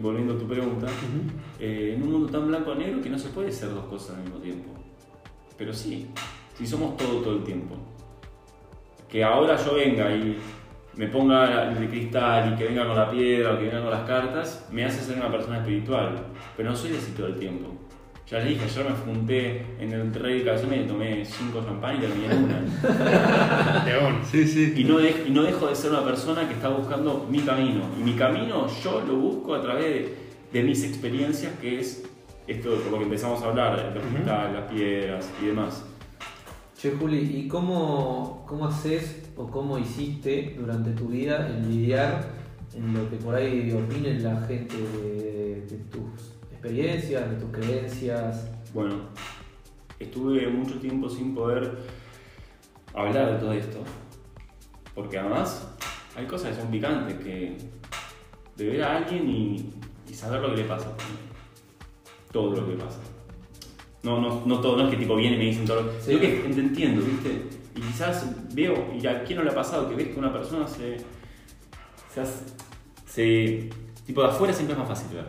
volviendo a tu pregunta, eh, en un mundo tan blanco-negro que no se puede ser dos cosas al mismo tiempo. Pero sí, si somos todo todo el tiempo. Que ahora yo venga y me ponga el cristal y que venga con la piedra o que venga con las cartas, me hace ser una persona espiritual. Pero no soy así todo el tiempo. Ya les dije, ayer me junté en el Rey de Calzones y tomé cinco champán y terminé en una. León. Sí, sí. Y no, de- y no dejo de ser una persona que está buscando mi camino. Y mi camino yo lo busco a través de, de mis experiencias, que es esto por lo que empezamos a hablar, el cristal, las piedras y demás. Che, Juli, ¿y cómo, cómo haces o cómo hiciste durante tu vida en lidiar en lo que por ahí opinen la gente de, de tus experiencias, de tus creencias? Bueno, estuve mucho tiempo sin poder hablar de todo esto. Porque además hay cosas que son picantes, que de ver a alguien y, y saber lo que le pasa. Todo lo que pasa. No, no, no todo, no es que tipo viene y me dicen todo lo Sí. Yo que te entiendo, ¿viste? Y quizás veo, y a quién no le ha pasado, que ves que una persona se. se, hace- se- tipo de afuera siempre es más fácil ver,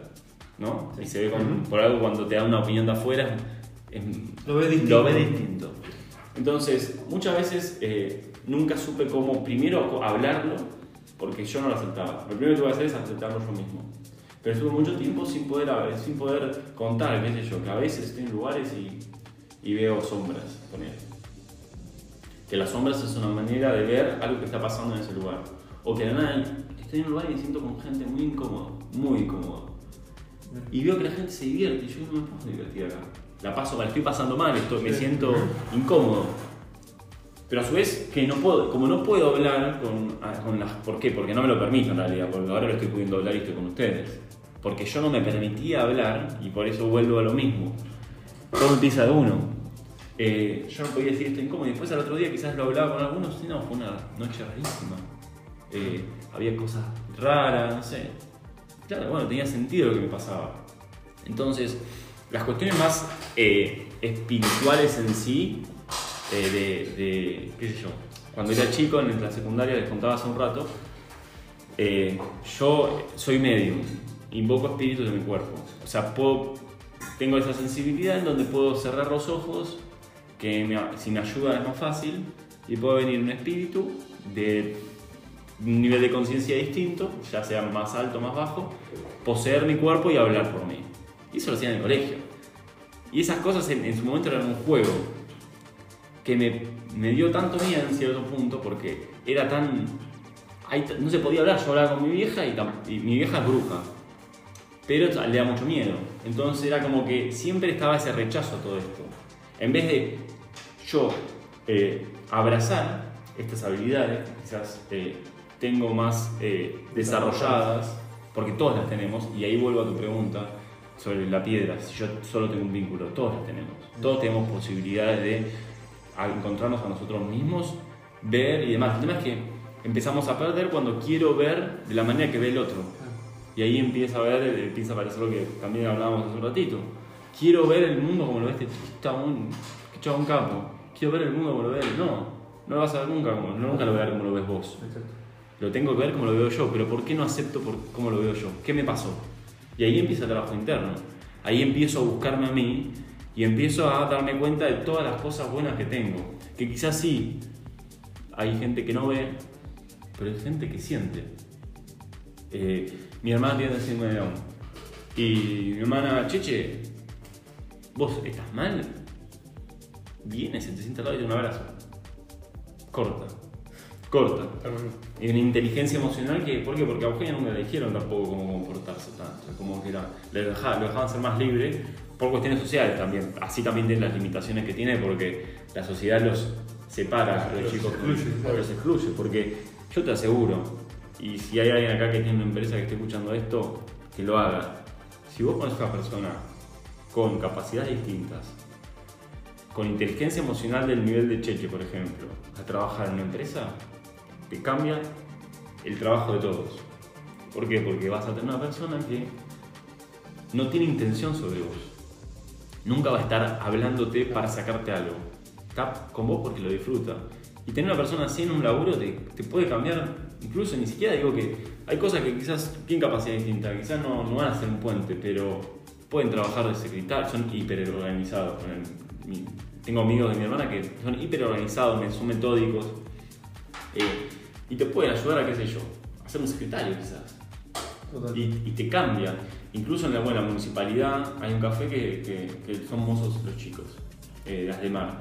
¿no? Y se ve con- por algo cuando te da una opinión de afuera, es- Lo ves distinto. lo ves distinto. Entonces, muchas veces eh, nunca supe cómo primero hablarlo, porque yo no lo aceptaba. Lo primero que voy a hacer es aceptarlo yo mismo. Pero estuve mucho tiempo sin poder, sin poder contar, qué sé yo, que a veces estoy en lugares y, y veo sombras, poner. Que las sombras es una manera de ver algo que está pasando en ese lugar. O que de nada estoy en un lugar y me siento con gente muy incómodo, muy incómodo. Y veo que la gente se divierte y yo no me puedo divertir acá. La paso mal, estoy pasando mal, estoy, me siento incómodo. Pero a su vez, que no puedo, como no puedo hablar con, ah, con las. ¿Por qué? Porque no me lo permito en realidad, porque ahora lo estoy pudiendo hablar estoy con ustedes. Porque yo no me permitía hablar y por eso vuelvo a lo mismo. Todo empieza de uno. Eh, yo no podía decir esto incómodo y después al otro día quizás lo hablaba con algunos y no, fue una noche rarísima. Eh, había cosas raras, no sé. Claro, bueno, tenía sentido lo que me pasaba. Entonces, las cuestiones más eh, espirituales en sí, eh, de, de, qué sé yo, cuando era chico en la secundaria, les contaba hace un rato, eh, yo soy medium, invoco espíritus de mi cuerpo. O sea, puedo, tengo esa sensibilidad en donde puedo cerrar los ojos, que me- si me ayuda es más fácil, y puede venir un espíritu de un nivel de conciencia distinto, ya sea más alto o más bajo, poseer mi cuerpo y hablar por mí. Y eso lo hacía en el colegio. Y esas cosas en, en su momento eran un juego que me, dio tanto miedo en cierto punto porque era tan... no se podía hablar, yo hablaba con mi vieja y, mi vieja es bruja, pero le da mucho miedo. Entonces era como que siempre estaba ese rechazo a todo esto. En vez de yo eh, abrazar estas habilidades, quizás eh, tengo más eh, desarrolladas, porque todas las tenemos, y ahí vuelvo a tu pregunta sobre la piedra, si yo solo tengo un vínculo, todos las tenemos. Todos tenemos posibilidades de a- encontrarnos a nosotros mismos, ver y demás. El tema es que empezamos a perder cuando quiero ver de la manera que ve el otro. Y ahí empieza a ver, eh, empieza a aparecer lo que también hablábamos hace un ratito. Quiero ver el mundo como lo ve este chabón, chabón capo. Quiero ver el mundo como lo ve él. No, no lo vas a ver nunca, como, nunca lo voy a ver como lo ves vos. Lo tengo que ver como lo veo yo, pero ¿por qué no acepto por cómo lo veo yo? ¿Qué me pasó? Y ahí empieza el trabajo interno. Ahí empiezo a buscarme a mí y empiezo a darme cuenta de todas las cosas buenas que tengo. Que quizás sí, hay gente que no ve, pero hay gente que siente. Eh, mi hermana tiene síndrome de Down. Y mi hermana, Cheche, ¿vos estás mal? Viene, se te sienta al lado y te da un abrazo. Corta. corta. Y una inteligencia emocional que, ¿por qué? Porque a Eugenia nunca le dijeron tampoco cómo comportarse tanto, como que era, le dejaban, lo dejaban ser más libre por cuestiones sociales también. Así también tiene las limitaciones que tiene porque la sociedad los separa Los chicos, excluye. los excluye. Porque yo te aseguro, y si hay alguien acá que tiene una empresa que esté escuchando esto, que lo haga. Si vos pones a una persona con capacidades distintas, con inteligencia emocional del nivel de Cheche, por ejemplo, a trabajar en una empresa, te cambia el trabajo de todos. ¿Por qué? Porque vas a tener una persona que no tiene intención sobre vos. Nunca va a estar hablándote para sacarte algo. Está con vos porque lo disfruta. Y tener una persona así en un laburo te, te puede cambiar, incluso ni siquiera digo que hay cosas que quizás tienen capacidad distinta, quizás no, no van a ser un puente, pero pueden trabajar de secretario, son el- mi- tengo amigos de mi hermana que son hiperorganizados, me- son metódicos, eh, y te pueden ayudar a, qué sé yo, a ser un secretario quizás. Y, y te cambia. Incluso en la, bueno, la municipalidad hay un café que, son mozos los chicos, eh, las de mar,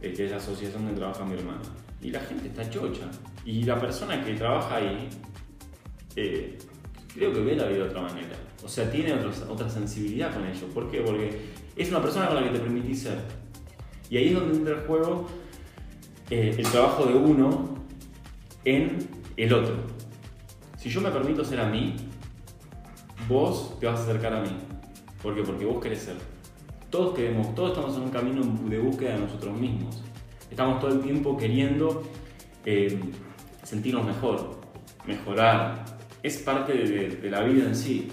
eh, que es la asociación donde trabaja mi hermana. Y la gente está chocha. Y la persona que trabaja ahí, eh, creo que ve la vida de otra manera. O sea, tiene otra sensibilidad con ello. ¿Por qué? Porque es una persona con la que te permitís ser. Y ahí es donde entra el juego eh, el trabajo de uno en el otro. Si yo me permito ser a mí, vos te vas a acercar a mí. ¿Por qué? Porque vos querés ser. Todos queremos, todos estamos en un camino de búsqueda de nosotros mismos. Estamos todo el tiempo queriendo eh, sentirnos mejor, mejorar. Es parte de, de la vida en sí.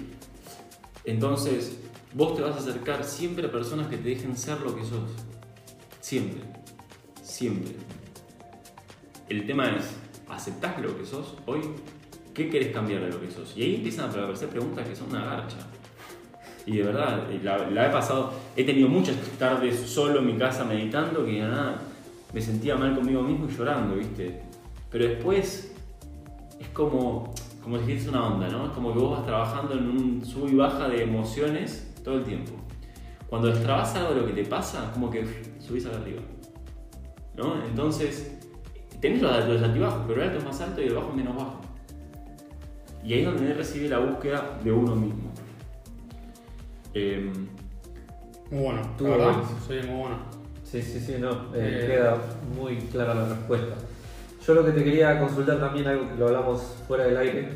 Entonces, vos te vas a acercar siempre a personas que te dejen ser lo que sos. Siempre. Siempre. El tema es, ¿aceptás lo que sos hoy? ¿Qué querés cambiar de lo que sos? Y ahí empiezan a aparecer preguntas que son una garcha. Y de verdad, la, he pasado, he tenido muchas tardes solo en mi casa meditando que nada, me sentía mal conmigo mismo y llorando, ¿viste? Pero después es como, como si es una onda, ¿no? Es como que vos vas trabajando en un sub y baja de emociones todo el tiempo. Cuando destrabas algo de lo que te pasa, como que subís arriba. ¿No? Entonces, tenés los, los altibajos, pero el alto es más alto y el bajo es menos bajo. Y ahí es donde recibe la búsqueda de uno mismo. Em, Muy bueno, la verdad, soy muy bueno. Sí, sí, sí, no, eh, Eh, queda muy clara la respuesta. Yo lo que te quería consultar también, algo que lo hablamos fuera del aire,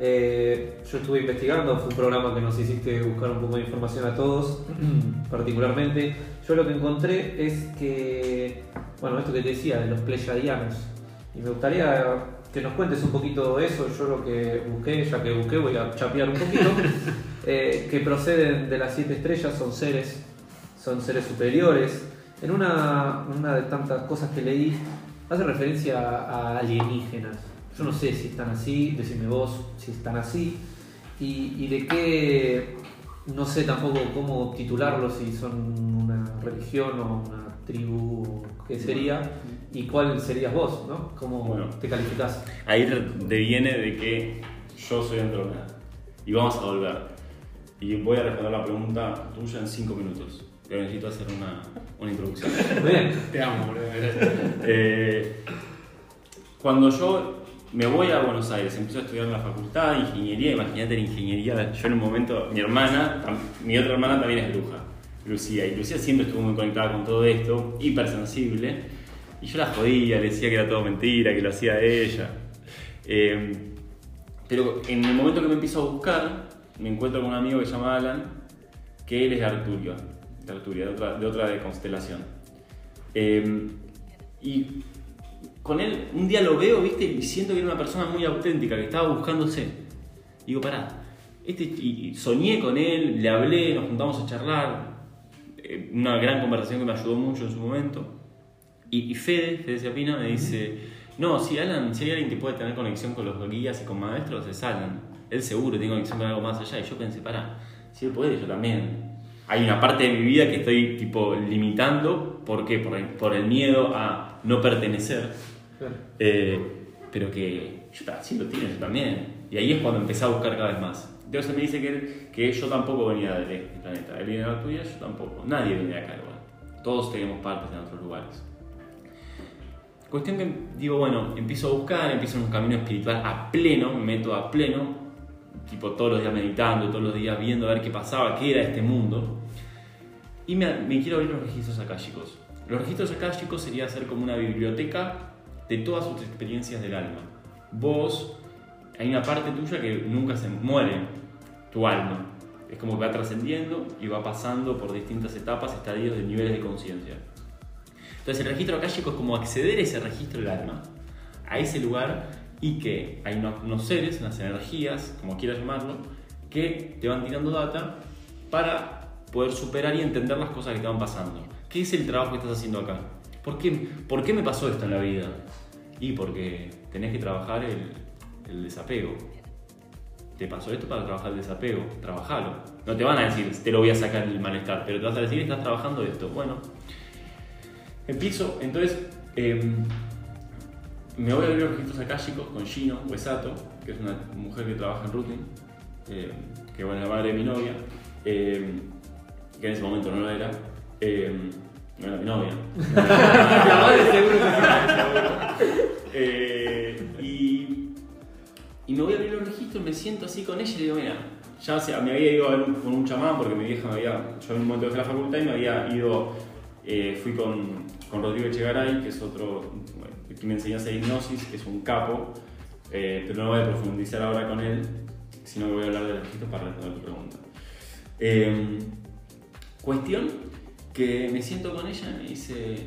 eh, yo estuve investigando, fue un programa que nos hiciste buscar un poco de información a todos, particularmente. Yo lo que encontré es que, bueno, esto que te decía, de los pleyadianos, y me gustaría que nos cuentes un poquito eso, yo lo que busqué, ya que busqué voy a chapear un poquito, eh, que proceden de las siete estrellas, son seres, son seres superiores. En una, una de tantas cosas que leí, hace referencia a alienígenas. Yo no sé si están así, decime vos si están así, y, y de qué, no sé tampoco cómo titularlos, si son una religión o una tribu, o qué sería, y cuál serías vos, ¿no? ¿Cómo Bueno. te calificás? ahí deviene de que yo soy Andrómeda. Y vamos a volver. Y voy a responder la pregunta tuya en 5 minutos. Pero necesito hacer una, una introducción. Bien. Te amo, boludo. Eh, cuando yo me voy a Buenos Aires, empiezo a estudiar en la facultad de ingeniería, imagínate la ingeniería, yo en un momento, mi hermana, mi otra hermana también es bruja, Lucía, y Lucía siempre estuvo muy conectada con todo esto, hipersensible, y yo la jodía, le decía que era todo mentira, que lo hacía ella. Eh, pero en el momento que me empiezo a buscar, me encuentro con un amigo que se llama Alan, que él es de Arturio, de Arturia, de otra de, otra de constelación. Eh, y con él, un día lo veo, viste, y siento que era una persona muy auténtica, que estaba buscándose. Digo, pará, este, soñé con él, le hablé, nos juntamos a charlar, eh, una gran conversación que me ayudó mucho en su momento. Y, y Fede, Fede Ciapina, me dice, no, si Alan, si hay alguien que puede tener conexión con los guías y con maestros, es Alan. Él seguro tiene conexión con algo más allá. Y yo pensé, pará, si él puede, yo también. Hay una parte de mi vida que estoy tipo limitando, ¿por qué? Por el, por el miedo a no pertenecer. Eh, pero que yo sí lo tiene, yo también. Y ahí es cuando empecé a buscar cada vez más. Entonces me dice que, que yo tampoco venía de este planeta. Él viene de la tuya, yo tampoco. Nadie viene de acá igual. Todos tenemos partes en otros lugares. Cuestión que digo, bueno, empiezo a buscar, empiezo en un camino espiritual a pleno, me meto a pleno, tipo todos los días meditando, todos los días viendo a ver qué pasaba, qué era este mundo. Y me, me quiero abrir los registros akáshicos. Los registros akáshicos sería hacer como una biblioteca de todas sus experiencias del alma. Vos, hay una parte tuya que nunca se muere, tu alma. Es como que va trascendiendo y va pasando por distintas etapas, estadios de niveles de conciencia. Entonces el registro akáshico es como acceder a ese registro del alma, a ese lugar y que hay unos, seres, unas energías, como quieras llamarlo, que te van tirando data para poder superar y entender las cosas que te van pasando. ¿Qué es el trabajo que estás haciendo acá? ¿Por qué, por qué me pasó esto en la vida? Y porque tenés que trabajar el, el desapego. Te pasó esto para trabajar el desapego, trabajalo. No te van a decir, te lo voy a sacar el malestar, pero te vas a decir, estás trabajando esto. Bueno, empiezo, entonces, eh, me voy a abrir los registros akáshicos con Gino Huesato, que es una mujer que trabaja en routing, eh, que bueno, es la madre de mi novia, eh, que en ese momento no lo era. No era mi novia. La madre seguro que y, y me voy a abrir los registros, me siento así con ella y le digo, mira, ya sea, me había ido a ver un- con un chamán porque mi vieja me había, yo en un momento dejé la facultad y me había ido, eh, fui con, con Rodrigo Echegaray, que es otro, que me enseñó a hipnosis, que es un capo, eh, pero no voy a profundizar ahora con él, sino que voy a hablar de los registros para responder tu pregunta. Eh, cuestión que me siento con ella y me dice,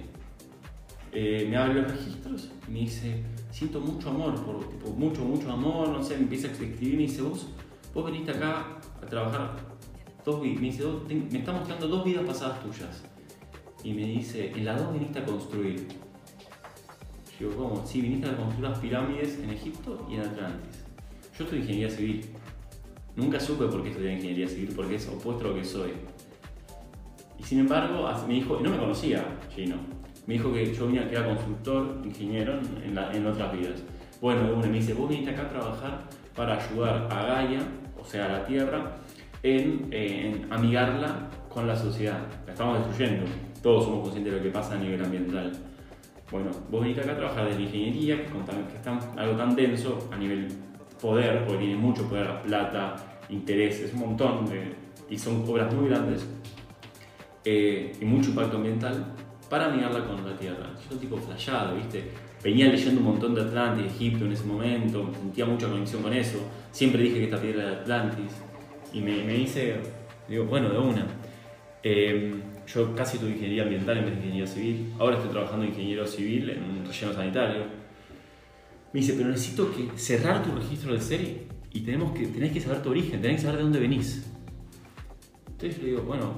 eh, me abre los registros y me dice, siento mucho amor, por, mucho, mucho amor, no sé, me empieza a escribir y me dice, vos, vos viniste acá a trabajar dos vidas, me dice, "Dos- ten- me está mostrando dos vidas pasadas tuyas. Y me dice, en las dos viniste a construir. Yo digo, ¿cómo? Sí, viniste a construir las pirámides en Egipto y en Atlantis. Yo estudié ingeniería civil. Nunca supe por qué estudié ingeniería civil, porque es opuesto a lo que soy. Y sin embargo, me dijo, y no me conocía Gino, me dijo que yo vine, que era constructor, ingeniero en, la- en otras vidas. Bueno, me dice, vos viniste acá a trabajar para ayudar a Gaia, o sea, a la Tierra, en, eh, en amigarla con la sociedad. La estamos destruyendo. Todos somos conscientes de lo que pasa a nivel ambiental. Bueno, vos viniste acá a trabajar de la ingeniería, que, con tan- que es tan- algo tan denso a nivel poder, porque tiene mucho poder, plata, intereses, un montón de, y son obras muy grandes eh, y mucho impacto ambiental para mirarla con la Tierra. Yo tipo flashado, ¿viste? Venía leyendo un montón de Atlantis, Egipto en ese momento, sentía mucha conexión con eso. Siempre dije que esta piedra era de Atlantis. Y me, me dice, digo, bueno, de una. Eh, yo casi tuve ingeniería ambiental en vez de ingeniería civil. Ahora estoy trabajando de ingeniero civil en un relleno sanitario. Me dice, pero necesito que cerrar tu registro de serie y tenemos que, tenés que saber tu origen, tenés que saber de dónde venís. Entonces yo le digo, bueno,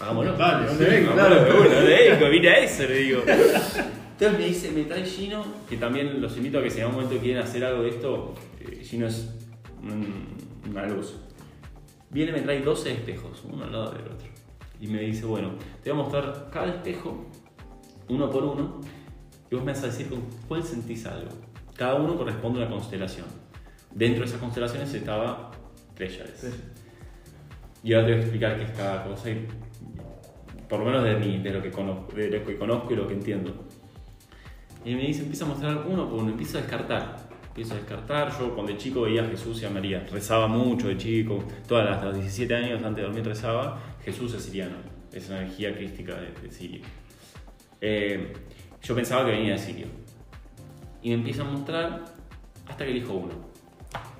hagámoslo. Dale, ¿dónde Sí, vengo? una, ¿dónde vengo? Vine a eso, le digo. Entonces me dice, me trae Gino, que también los invito a que si en algún momento quieren hacer algo de esto, eh, Gino es un- una luz. Viene me trae 12 espejos, uno al lado del otro. Y me dice, bueno, te voy a mostrar cada espejo, uno por uno, y vos me vas a decir con cuál sentís algo. Cada uno corresponde a una constelación. Dentro de esas constelaciones estaba Pléyades. Y ahora te voy a explicar qué es cada cosa, y, por lo menos de, mí, de, lo que conozco, de lo que conozco y lo que entiendo. Y me dice, empieza a mostrar uno por uno, empieza a descartar. Empiezo a descartar. Yo cuando de chico veía a Jesús y a María. Rezaba mucho de chico. Todas las, hasta los 17 años antes de dormir rezaba. Jesús es siriano. Es una energía crística de, de Siria. Eh, yo pensaba que venía de Siria. Y me empieza a mostrar hasta que elijo uno.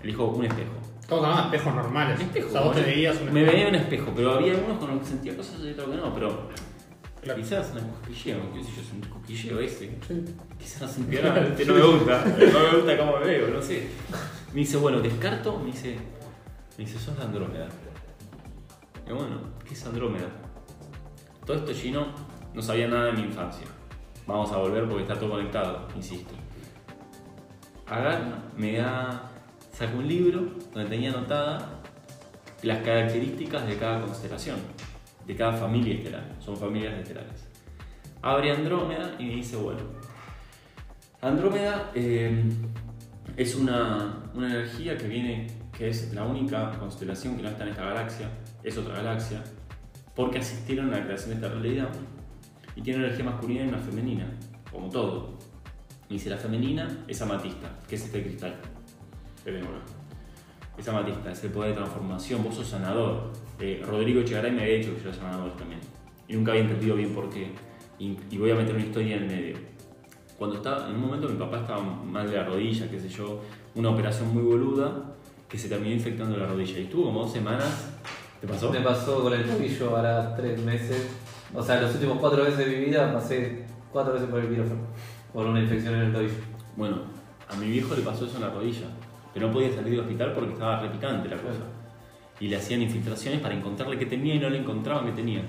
Elijo un espejo. Hablando de espejos normales. Espejo, o sea, vos te bueno. veías un Me espejo. veía un espejo, pero había unos con los que sentía cosas y otros que no, pero Claro. quizás un cosquilleo, qué sé yo, es un cosquilleo ese. Quizás un piano, este no me gusta, no me gusta cómo me veo, no sé. Me dice, bueno, descarto, me dice, me dice, sos de Andrómeda. Y bueno, ¿qué es Andrómeda? Todo esto Gino no sabía nada de mi infancia. Vamos a volver porque está todo conectado, insisto. Agarra, me da, saca un libro donde tenía anotada las características de cada constelación, de cada familia estelar. Son familias estelares. Abre Andrómeda y me dice, bueno, Andrómeda eh, es una, una energía que viene, que es la única constelación que no está en esta galaxia, es otra galaxia, porque asistieron a la creación de esta realidad y tiene una energía masculina y una femenina, como todo. Dice, la femenina es amatista, que es este cristal. Es amatista, es el poder de transformación, vos sos sanador. Eh, Rodrigo Echegaray me había dicho que yo era sanador también. Y nunca había entendido bien por qué. Y, y voy a meter una historia en el medio. Cuando estaba, en un momento mi papá estaba mal de la rodilla, qué sé yo, una operación muy boluda que se terminó infectando la rodilla. Y estuvo como dos semanas. ¿Te pasó? Me pasó con el tobillo ahora tres meses. O sea, los últimos cuatro veces de mi vida pasé cuatro veces por el quirófano. Por una infección en el tobillo. Bueno, a mi viejo le pasó eso en la rodilla, pero no podía salir del hospital porque estaba repicante la cosa. Y le hacían infiltraciones para encontrarle qué tenía y no le encontraban qué tenía.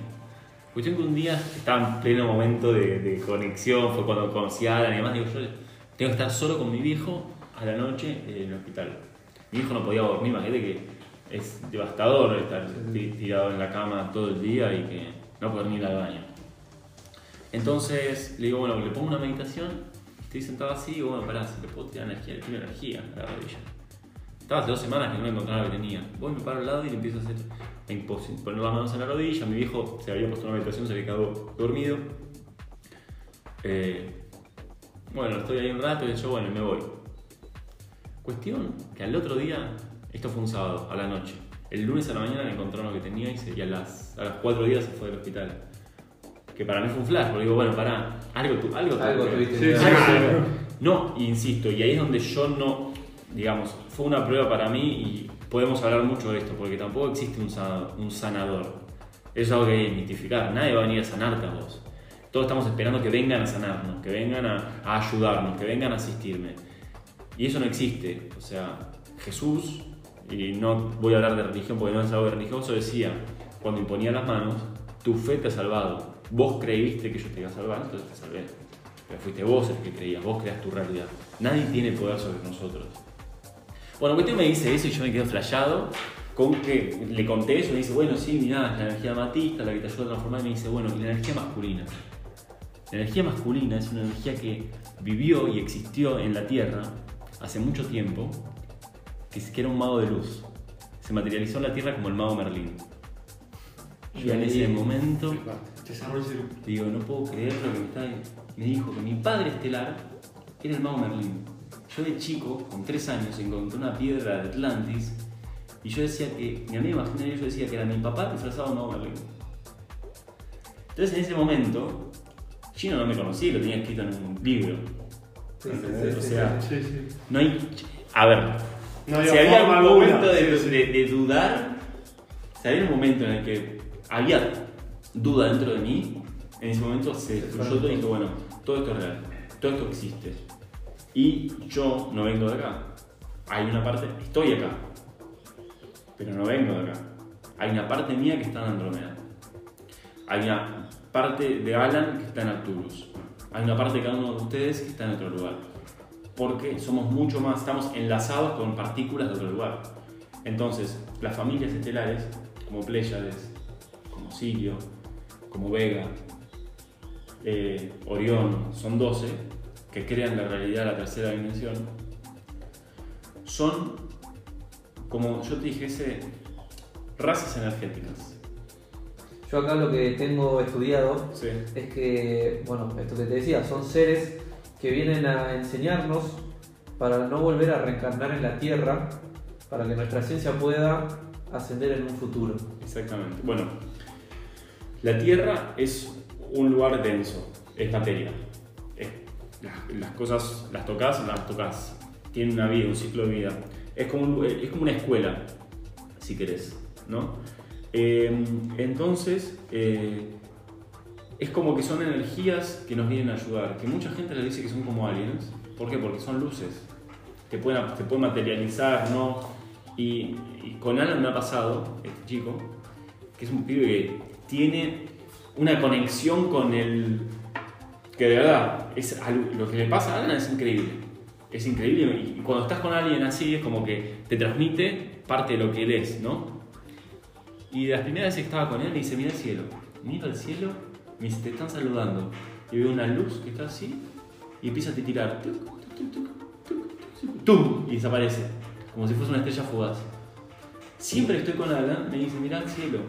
Cuestión que un día estaba en pleno momento de, de conexión, fue cuando conocí a Alan y demás, digo, yo tengo que estar solo con mi viejo a la noche en el hospital. Mi hijo no podía dormir, imagínate que es devastador estar ti- tirado en la cama todo el día y que no poder ni ir al baño. Entonces le digo, bueno, le pongo una meditación, estoy sentado así y digo, bueno, pará, si le puedo tirar energía, le tiro energía a la rodilla. Estaba hace dos semanas que no encontraba lo que tenía. Voy, me paro al lado y le empiezo a hacer impos- poner las manos en la rodilla. Mi viejo se había puesto una meditación, se había quedado dormido. Eh, bueno, estoy ahí un rato y yo, bueno, me voy. Cuestión que al otro día, esto fue un sábado, a la noche. El lunes a la mañana le encontraron lo que tenía y, se- y a, las, a los cuatro días se fue del hospital. Que para mí fue un flash, porque digo, bueno, pará, algo, tu, algo, Algo tuviste Sí, no, insisto, y ahí es donde yo no, digamos, fue una prueba para mí y podemos hablar mucho de esto, porque tampoco existe un sanador. Un sanador. Eso es algo que hay que identificar. Nadie va a venir a sanarte a vos. Todos estamos esperando que vengan a sanarnos, que vengan a, a ayudarnos, que vengan a asistirme. Y eso no existe. O sea, Jesús, y no voy a hablar de religión porque no es algo religioso, decía, cuando imponía las manos, tu fe te ha salvado. Vos creíste que yo te iba a salvar, entonces te salvé. Pero fuiste vos el que creías, vos creas tu realidad. Nadie tiene poder sobre nosotros. Bueno, cuestión me dice eso y yo me quedo flayado con que le conté eso y me dice, bueno, sí, mirá, es la energía matista, la que te ayuda a transformar, y me dice, bueno, y la energía masculina. La energía masculina es una energía que vivió y existió en la Tierra hace mucho tiempo, que era un mago de luz. Se materializó en la Tierra como el mago Merlín. Y en ese momento. Digo, no puedo creer lo que me está Me dijo que mi padre estelar era el mago Merlín. Yo de chico, con tres años, encontré una piedra de Atlantis y yo decía que, mi amigo imaginario, yo decía que era mi papá disfrazado de mago Merlín. Entonces en ese momento, Chino no me conocía, lo tenía escrito en un libro. Sí, sí, ¿Entendés? sí, o sí, sea, Sí, sí. no hay. A ver, No había si había algún momento de, Sí, sí. de- de dudar, si había un momento en el que había duda dentro de mí, en ese momento se fluyó todo y dije, bueno, todo esto es real, todo esto existe. Y yo no vengo de acá. Hay una parte, estoy acá, pero no vengo de acá. Hay una parte mía que está en Andrómeda. Hay una parte de Alan que está en Arcturus. Hay una parte de cada uno de ustedes que está en otro lugar. Porque somos mucho más, estamos enlazados con partículas de otro lugar. Entonces, las familias estelares, como Pléyades, como Sirio, como Vega, eh, Orión, son 12, que crean la realidad de la tercera dimensión, son, como yo te dijese, razas energéticas. Yo acá lo que tengo estudiado Sí. es que, bueno, esto que te decía, son seres que vienen a enseñarnos para no volver a reencarnar en la Tierra, para que nuestra ciencia pueda ascender en un futuro. Exactamente. Bueno, la Tierra es un lugar denso, es materia. Las, cosas las tocas, las tocas. Tiene una vida, un ciclo de vida. Es como, es como una escuela, si querés, ¿no? Eh, entonces, eh, es como que son energías que nos vienen a ayudar. Que mucha gente le dice que son como aliens. ¿Por qué? Porque son luces. Te pueden, te pueden materializar, ¿no? Y, con Alan me ha pasado, este chico, que es un pibe que tiene una conexión con el. que de verdad, es, lo que le pasa a Alan es increíble. Es increíble y cuando estás con alguien así es como que te transmite parte de lo que él ¿no? Y de las primeras veces que estaba con él me dice, mira el cielo. Mira el cielo, me dice, te están saludando. Y veo una luz que está así y empieza a tirar. Tuc, tuc, tuc. Y desaparece. Como si fuese una estrella fugaz. Siempre que estoy con Alan, me dice, mira al cielo.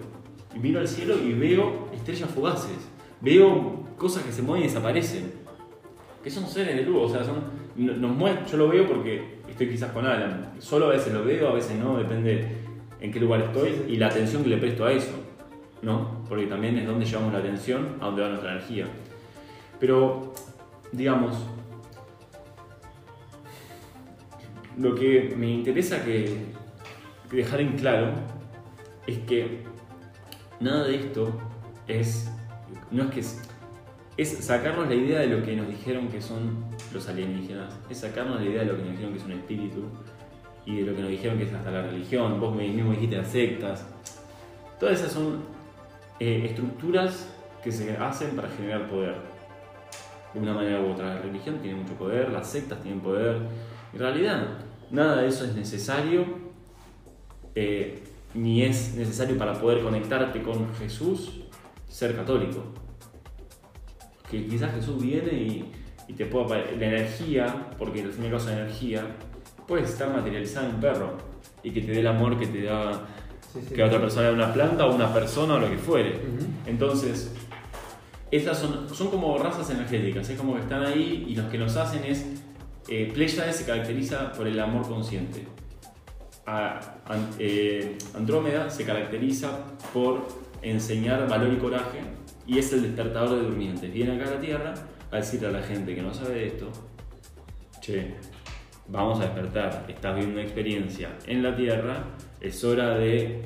Y miro al cielo y veo estrellas fugaces. Veo cosas que se mueven y desaparecen. que son seres de luz, o sea, son, no- nos muestran, yo lo veo porque estoy quizás con Alan, solo a veces lo veo, a veces no, depende en qué lugar estoy y la atención que le presto a eso, ¿no? Porque también es donde llevamos la atención, a donde va nuestra energía. Pero, digamos, lo que me interesa que dejar en claro es que nada de esto es, no es que es, es sacarnos la idea de lo que nos dijeron que son los alienígenas, es sacarnos la idea de lo que nos dijeron que es un espíritu y de lo que nos dijeron que es hasta la religión, vos mismo dijiste las sectas, todas esas son eh, estructuras que se hacen para generar poder. De una manera u otra, la religión tiene mucho poder, las sectas tienen poder. En realidad, nada de eso es necesario eh, ni es necesario para poder conectarte con Jesús ser católico. Que quizás Jesús viene y, te pueda la energía, porque al fin y al energía, puede estar materializada en un perro y que te dé el amor que te da Sí, sí. que otra persona de una planta o una persona o lo que fuere. Entonces, estas son, son como razas energéticas, es como que están ahí y los que nos hacen es. Eh, se caracteriza por el amor consciente. A- an- eh, Andrómeda se caracteriza por enseñar valor y coraje y es el despertador de durmientes. Viene acá a la Tierra a decirle a la gente que no sabe de esto, che, vamos a despertar, estás viviendo una experiencia en la Tierra, es hora de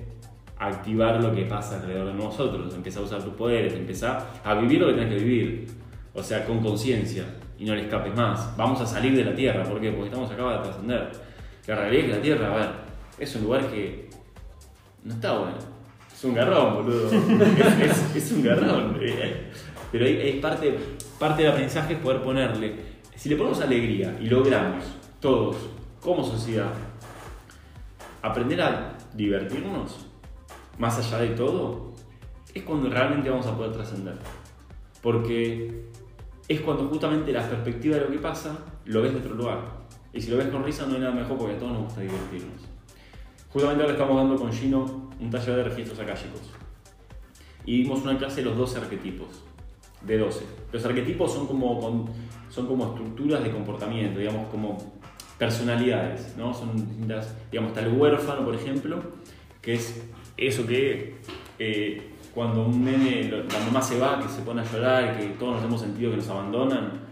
activar lo que pasa alrededor de nosotros, empezar a usar tus poderes, empezar a vivir lo que tenés que vivir, o sea, con conciencia y no le escapes más. Vamos a salir de la Tierra, ¿por qué? Porque estamos acá para trascender. La realidad es que la Tierra, a ver, es un lugar que no está bueno. Es un garrón, boludo. es, es- es un garrón. Pero hay parte, parte del aprendizaje es poder ponerle, si le ponemos alegría y logramos todos, como sociedad, aprender a divertirnos, más allá de todo, es cuando realmente vamos a poder trascender. Porque es cuando justamente la perspectiva de lo que pasa lo ves de otro lugar. Y si lo ves con risa no hay nada mejor porque a todos nos gusta divertirnos. Justamente ahora estamos dando con Gino un taller de registros akáshicos. Y vimos una clase de los 12 arquetipos. De 12. Los arquetipos son como, son como estructuras de comportamiento, digamos, como personalidades, ¿no? Son distintas, digamos, está el huérfano, por ejemplo, que es eso que eh, cuando un nene, lo- la mamá se va, que se pone a llorar, que todos nos hemos sentido que nos abandonan,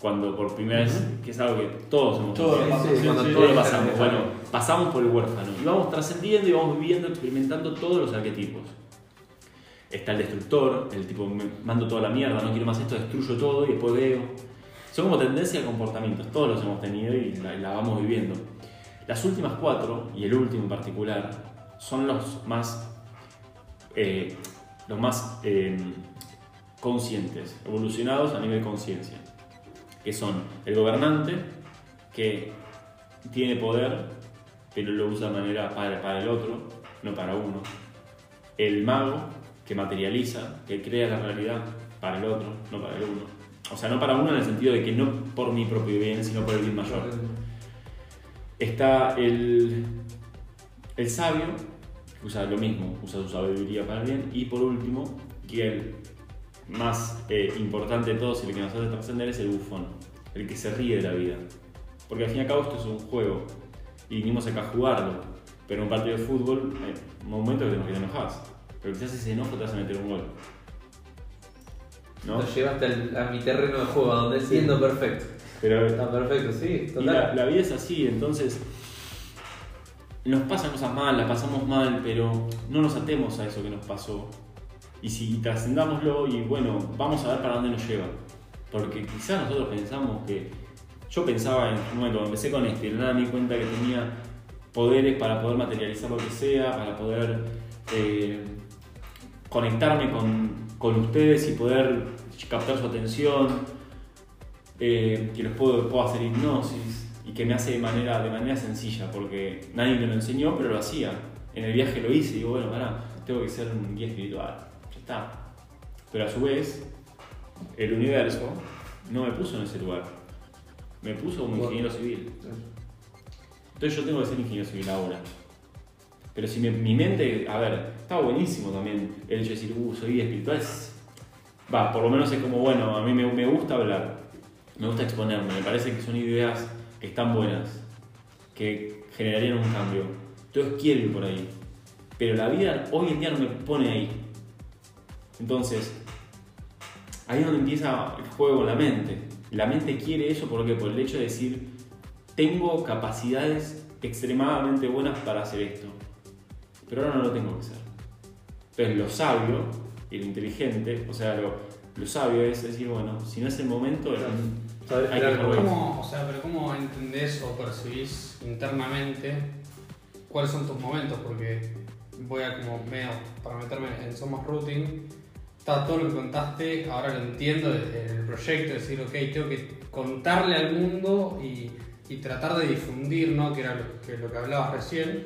cuando por primera vez, que es algo que todos hemos Todos sí, sí, todos sí, pasamos, bueno, pasamos por el huérfano y vamos trascendiendo y vamos viviendo, experimentando todos los arquetipos. Está el destructor, el tipo, mando toda la mierda, no quiero más esto, destruyo todo y después veo. Son como tendencias de comportamientos, todos los hemos tenido y la, vamos viviendo. Las últimas cuatro, y el último en particular, son los más, eh, los más eh, conscientes, evolucionados a nivel conciencia, que son el gobernante, que tiene poder, pero lo usa de manera para, para el otro, no para uno. El mago, que materializa, que crea la realidad para el otro, no para el uno. O sea, no para uno en el sentido de que no por mi propio bien, sino por el bien mayor. Está el, el sabio, que usa lo mismo, usa su sabiduría para el bien. Y por último, que el más eh, importante de todos y el que nos hace trascender es el bufón, el que se ríe de la vida. Porque al fin y al cabo esto es un juego y vinimos acá a jugarlo. Pero en un partido de fútbol hay momentos que te enojas. Pero quizás ese enojo te hace meter un gol. ¿No? Nos llevaste al- a mi terreno de juego, a donde siendo perfecto. Pero Está perfecto, sí, Y total. la, la vida es así, entonces nos pasan cosas mal, la pasamos mal, pero no nos atemos a eso que nos pasó. Y si trascendámoslo y bueno, vamos a ver para dónde nos lleva. Porque quizás nosotros pensamos que. Yo pensaba en un momento, cuando empecé con este, nada me di cuenta que tenía poderes para poder materializar lo que sea, para poder eh, conectarme con, con ustedes y poder captar su atención eh, que los puedo, puedo hacer hipnosis y que me hace de manera, de manera sencilla, porque nadie me lo enseñó, pero lo hacía. En el viaje lo hice y digo, bueno, pará, tengo que ser un guía espiritual, ya está. Pero a su vez, el universo no me puso en ese lugar, me puso como ingeniero civil. Entonces yo tengo que ser ingeniero civil ahora. Pero si mi, mi mente, a ver, estaba buenísimo también el hecho de decir, uh, soy guía espiritual. es- Va, por lo menos es como, bueno, a mí me, me gusta hablar. me gusta exponerme, me parece que son ideas que están buenas, que generarían un cambio. Entonces quiero ir por ahí. Pero la vida hoy en día no me pone ahí. Entonces, ahí es donde empieza el juego con la mente. La mente quiere eso porque por el hecho de decir, tengo capacidades extremadamente buenas para hacer esto. Pero ahora no lo tengo que hacer. Entonces lo sabio lo inteligente, o sea, lo, lo sabio es decir, bueno, si no es el momento, Saber hay que. ¿Cómo, o sea, pero ¿cómo entendés o percibís internamente cuáles son tus momentos? Porque voy a como medio para meterme en Somos Routing. Está todo lo que contaste, ahora lo entiendo desde el proyecto, decir, ok, tengo que contarle al mundo y, y tratar de difundir, ¿no? Que era lo que, lo que hablabas recién,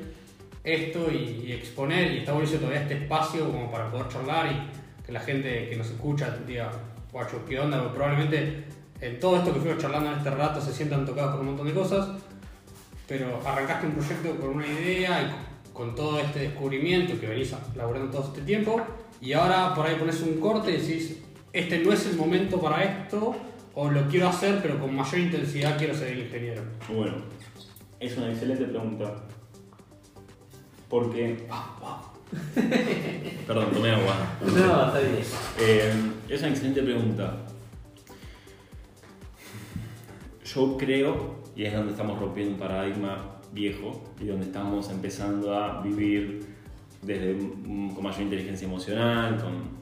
esto y, y exponer, y está buenísimo todavía este espacio como para poder charlar y que la gente que nos escucha diga, guacho, ¿qué onda? Porque probablemente en todo esto que fuimos charlando en este rato se sientan tocados por un montón de cosas, pero arrancaste un proyecto con una idea y con todo este descubrimiento que venís laburando todo este tiempo, y ahora por ahí pones un corte y decís, este no es el momento para esto, o lo quiero hacer, pero con mayor intensidad quiero ser el ingeniero. Bueno, es una excelente pregunta. Porque. Perdón, tomé agua. No, está bien. Eh, es una excelente pregunta. Yo creo, y es donde estamos rompiendo un paradigma viejo y donde estamos empezando a vivir desde con mayor inteligencia emocional, con,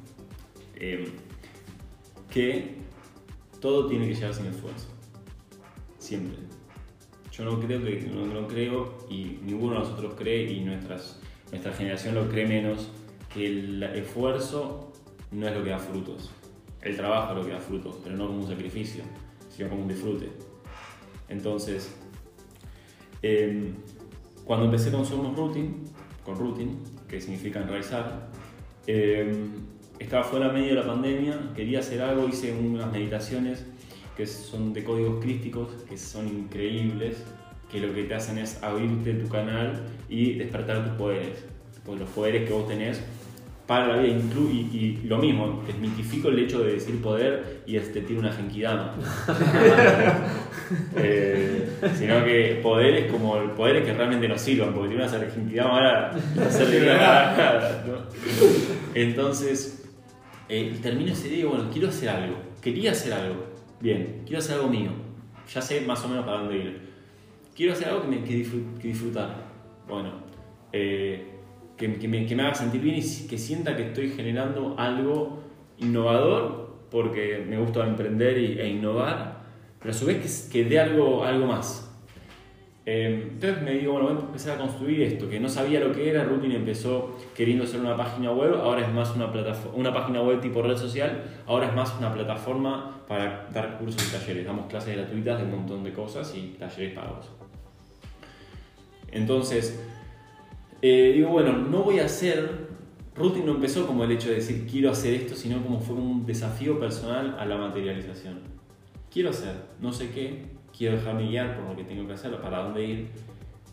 eh, que todo tiene que llegar sin esfuerzo. Siempre. Yo no creo que no, no creo y ninguno de nosotros cree y nuestras, nuestra generación lo cree menos que el esfuerzo no es lo que da frutos. El trabajo es lo que da frutos, pero no como un sacrificio, sino como un disfrute. Entonces, eh, cuando empecé con Somos Routing, con Routing, que significa enraizar, eh, estaba fuera medio de la pandemia, quería hacer algo, hice unas meditaciones que son de códigos crísticos, que son increíbles, que lo que te hacen es abrirte tu canal y despertar tus poderes, pues los poderes que vos tenés para la vida. Inclu- y, y lo mismo, desmitifico el hecho de decir poder y este tiro una genkidama. Eh, sino que poderes como el poderes que realmente nos sirvan, porque tiene una genkidama ahora para nada. ¿no? Entonces, eh, termino ese día y bueno, quiero hacer algo. Quería hacer algo. Bien, quiero hacer algo mío. Ya sé más o menos para dónde ir. Quiero hacer algo que, me, que, disfrut- que disfrutar. Bueno, eh, que, que me, que me haga sentir bien y que sienta que estoy generando algo innovador, porque me gusta emprender y- e innovar, pero a su vez que, dé algo, algo más. Eh, entonces me digo, bueno, voy a empezar a construir esto, que no sabía lo que era, Rutin empezó queriendo ser una página web, ahora es más una, plataforma, una página web tipo red social, ahora es más una plataforma para dar cursos y talleres, damos clases gratuitas de un montón de cosas y talleres pagos. Entonces, eh, digo, bueno, no voy a hacer, Rutin no empezó como el hecho de decir quiero hacer esto, sino como fue un desafío personal a la materialización. Quiero hacer, no sé qué, quiero dejarme guiar por lo que tengo que hacer, para dónde ir,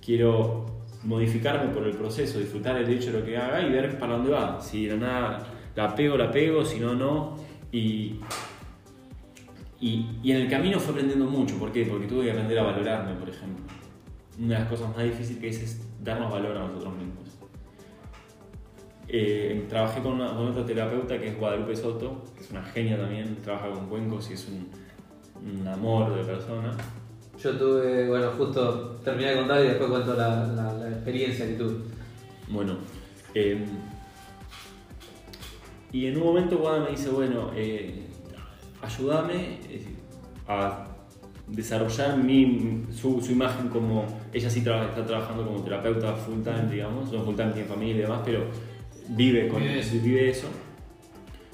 quiero modificarme por el proceso, disfrutar el hecho de lo que haga y ver para dónde va. Si de nada la pego, la pego, si no, no. Y, y, y en el camino fue aprendiendo mucho. ¿Por qué? Porque tuve que aprender a valorarme, por ejemplo. Una de las cosas más difíciles que es, es darnos valor a nosotros mismos. Eh, trabajé con, una, con otra terapeuta que es Guadalupe Soto, que es una genia también, trabaja con cuencos y es un, un amor de persona. Yo tuve, bueno, justo terminé de contar y después cuento la, la- la experiencia que tuve. Bueno, eh, y en un momento Guada me dice, bueno, eh, ayúdame a desarrollar mi, su, su imagen como, ella sí está trabajando como terapeuta full time, digamos, no full time, tiene familia y demás, pero vive, con, Vive eso. vive eso.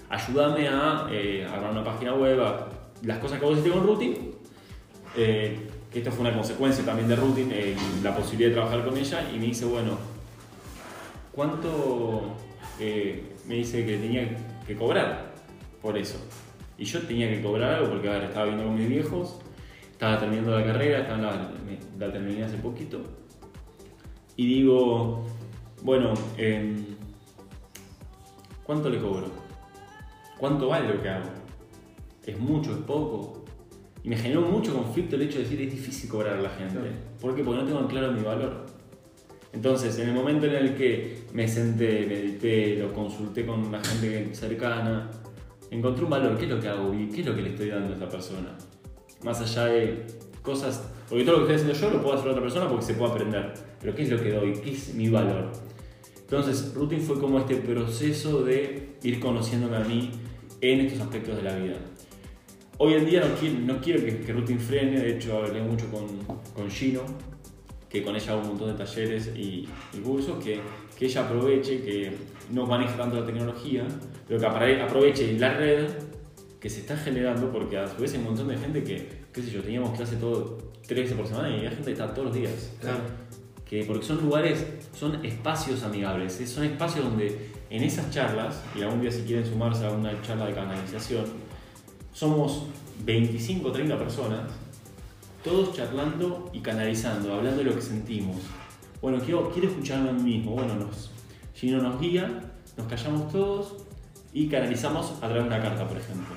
Ayúdame a eh, armar una página web, a las cosas que vos hiciste con Routing, eh, que esto fue una consecuencia también de Routing, eh, la posibilidad de trabajar con ella, y me dice, bueno, ¿cuánto eh, me dice que tenía que cobrar por eso? Y yo tenía que cobrar algo porque a ver, estaba viendo con mis viejos, estaba terminando la carrera, estaba la, terminé hace poquito, y digo, bueno, em, ¿cuánto le cobro? ¿Cuánto vale lo que hago? ¿Es mucho? ¿Es poco? Y me generó mucho conflicto el hecho de decir, es difícil cobrar a la gente. ¿Por qué? Porque no tengo en claro mi valor. Entonces, en el momento en el que me senté, medité, lo consulté con la gente cercana, encontré un valor. ¿Qué es lo que hago? y ¿Qué es lo que le estoy dando a esta persona? Más allá de cosas. Porque todo lo que estoy haciendo yo lo puedo hacer otra persona porque se puede aprender. Pero ¿qué es lo que doy? ¿Qué es mi valor? Entonces, Routine fue como este proceso de ir conociéndome a mí en estos aspectos de la vida. Hoy en día no quiero, no quiero que, que Routine frene, de hecho hablé mucho con, con Gino, que con ella hago un montón de talleres y, y cursos, que, que ella aproveche, que no maneja tanto la tecnología, pero que aproveche la red que se está generando, porque a su vez hay un montón de gente que, qué sé yo, teníamos clase todo tres veces por semana y hay gente que está todos los días. Que, porque son lugares, son espacios amigables, son espacios donde en esas charlas, y algún día si quieren sumarse a una charla de canalización, somos 25 o 30 personas, todos charlando y canalizando, hablando de lo que sentimos. Bueno, quiero, quiero escucharme a mí mismo. Bueno, nos, Gino nos guía, nos callamos todos y canalizamos a través de una carta, por ejemplo.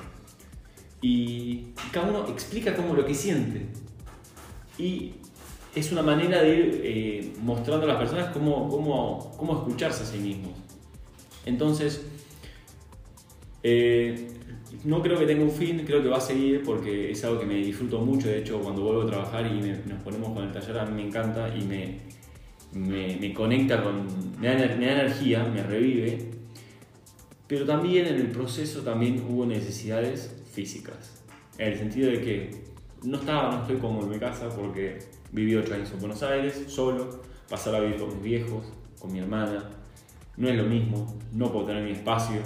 Y cada uno explica cómo lo que siente. Y es una manera de ir eh, mostrando a las personas cómo, cómo, cómo escucharse a sí mismos. Entonces, eh, no creo que tenga un fin, creo que va a seguir porque es algo que me disfruto mucho. De hecho, cuando vuelvo a trabajar y me- nos ponemos con el taller, a mí me encanta y me, me, conecta con. Me da, me da energía, me revive. Pero también en el proceso también hubo necesidades físicas. En el sentido de que no estaba, no estoy cómodo en mi casa porque viví ocho años en Buenos Aires, solo, pasar a vivir con mis viejos, con mi hermana. No es lo mismo, no puedo tener mi espacio,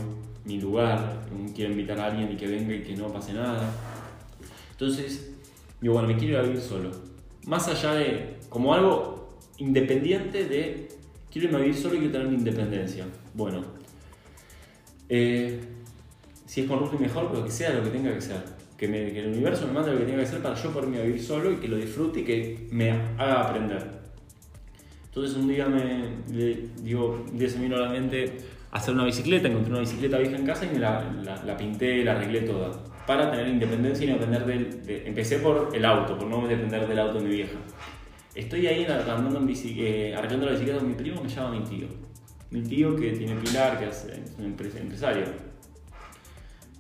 mi lugar, quiero invitar a alguien y que venga y que no pase nada. Entonces, digo, bueno, me quiero ir a vivir solo. Más allá de, como algo independiente de, quiero irme a vivir solo y quiero tener mi independencia. Bueno, eh, si es con Ruth mejor, pero que sea lo que tenga que ser. Que, me- que el universo me mande lo que tenga que ser para yo poderme vivir solo y que lo disfrute y que me haga aprender. Entonces un día me le- digo, un día se me vino a la mente hacer una bicicleta, encontré una bicicleta vieja en casa y me la, la- la pinté, la arreglé toda. Para tener independencia y no depender del. de- empecé por el auto, por no depender del auto de mi vieja. Estoy ahí andando en bici, eh, arreglando la bicicleta con mi primo, me llama mi tío. Mi tío que tiene Pilar, que es un empres- empresario.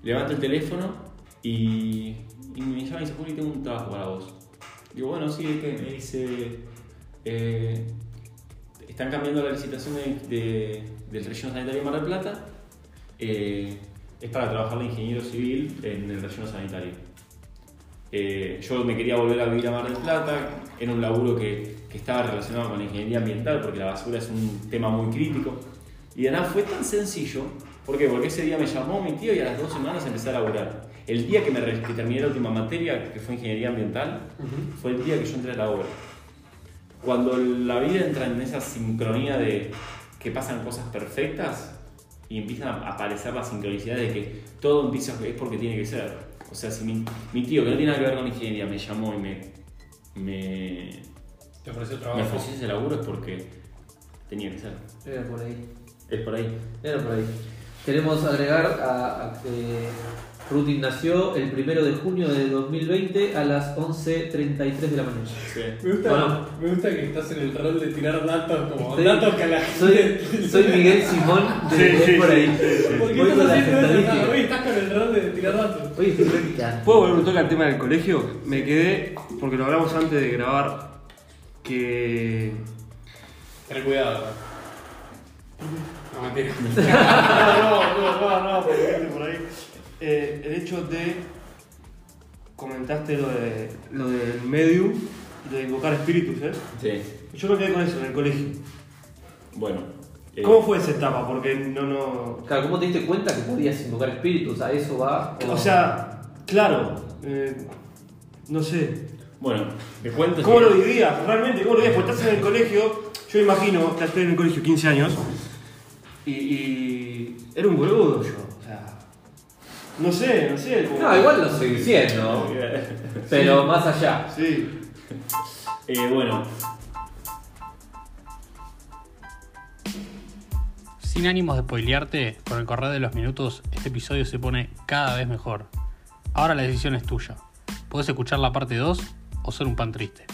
Levanto el teléfono y, me llama y dice, Juli, tengo un trabajo para vos. Digo, bueno, sí, es que me dice, eh, están cambiando la licitación de- del relleno sanitario de Mar del Plata. eh, es para trabajar de ingeniero civil en el relleno sanitario. Eh, yo me quería volver a vivir a Mar del Plata, era un laburo que, que estaba relacionado con la ingeniería ambiental, porque la basura es un tema muy crítico. Y de nada fue tan sencillo, ¿por qué? Porque ese día me llamó mi tío y a las dos semanas empecé a laburar. El día que, me, que terminé la última materia, que fue ingeniería ambiental, fue el día que yo entré a la obra. Cuando la vida entra en esa sincronía de que pasan cosas perfectas y empiezan a aparecer la sincronicidad de que todo empieza es porque tiene que ser. O sea, si mi, mi tío, que no tiene nada que ver con ingeniería, me llamó y me, me, Te ofreció me trabajo. ofreció ese laburo es porque tenía que ser. Era por ahí. Es por ahí. Era por ahí. Queremos agregar a, a que Rutin nació el primero de junio de 2020 a las 11.33 de la mañana. Sí. Me gusta, Bueno. me gusta que estás en el rol de tirar datos como Estoy- datos que a la Soy, gente. soy Miguel Simón de Sí, es sí, por sí, ahí. ¿Por qué estás haciendo. Hoy estás con el rol de tirar datos. Hoy estoy practicando. ¿Puedo volver un toque al tema del colegio? Me quedé, porque lo hablamos antes de grabar, que Ten cuidado. No, mentira. No, no, no, no, por ahí. eh, el hecho de comentaste lo de lo del medium, de invocar espíritus, ¿eh? Sí. Yo me quedé con eso en el colegio. Bueno. eh, ¿Cómo fue esa etapa? Porque no, no. Claro, ¿cómo te diste cuenta que podías invocar espíritus? ¿A eso va? O sea, claro, eh, no sé. Bueno, te cuento. ¿Cómo lo vivías? Realmente, ¿cómo lo vivías? Porque estás en el colegio, yo imagino que estoy en el colegio 15 años y, y era un boludo yo. O sea, no sé, no sé. como- No, igual lo seguí siendo. Pero más allá. Sí. Eh, bueno, Sin ánimos de spoilearte, con el correr de los minutos, este episodio se pone cada vez mejor. Ahora la decisión es tuya. Podés escuchar la parte 2 o ser un pan triste.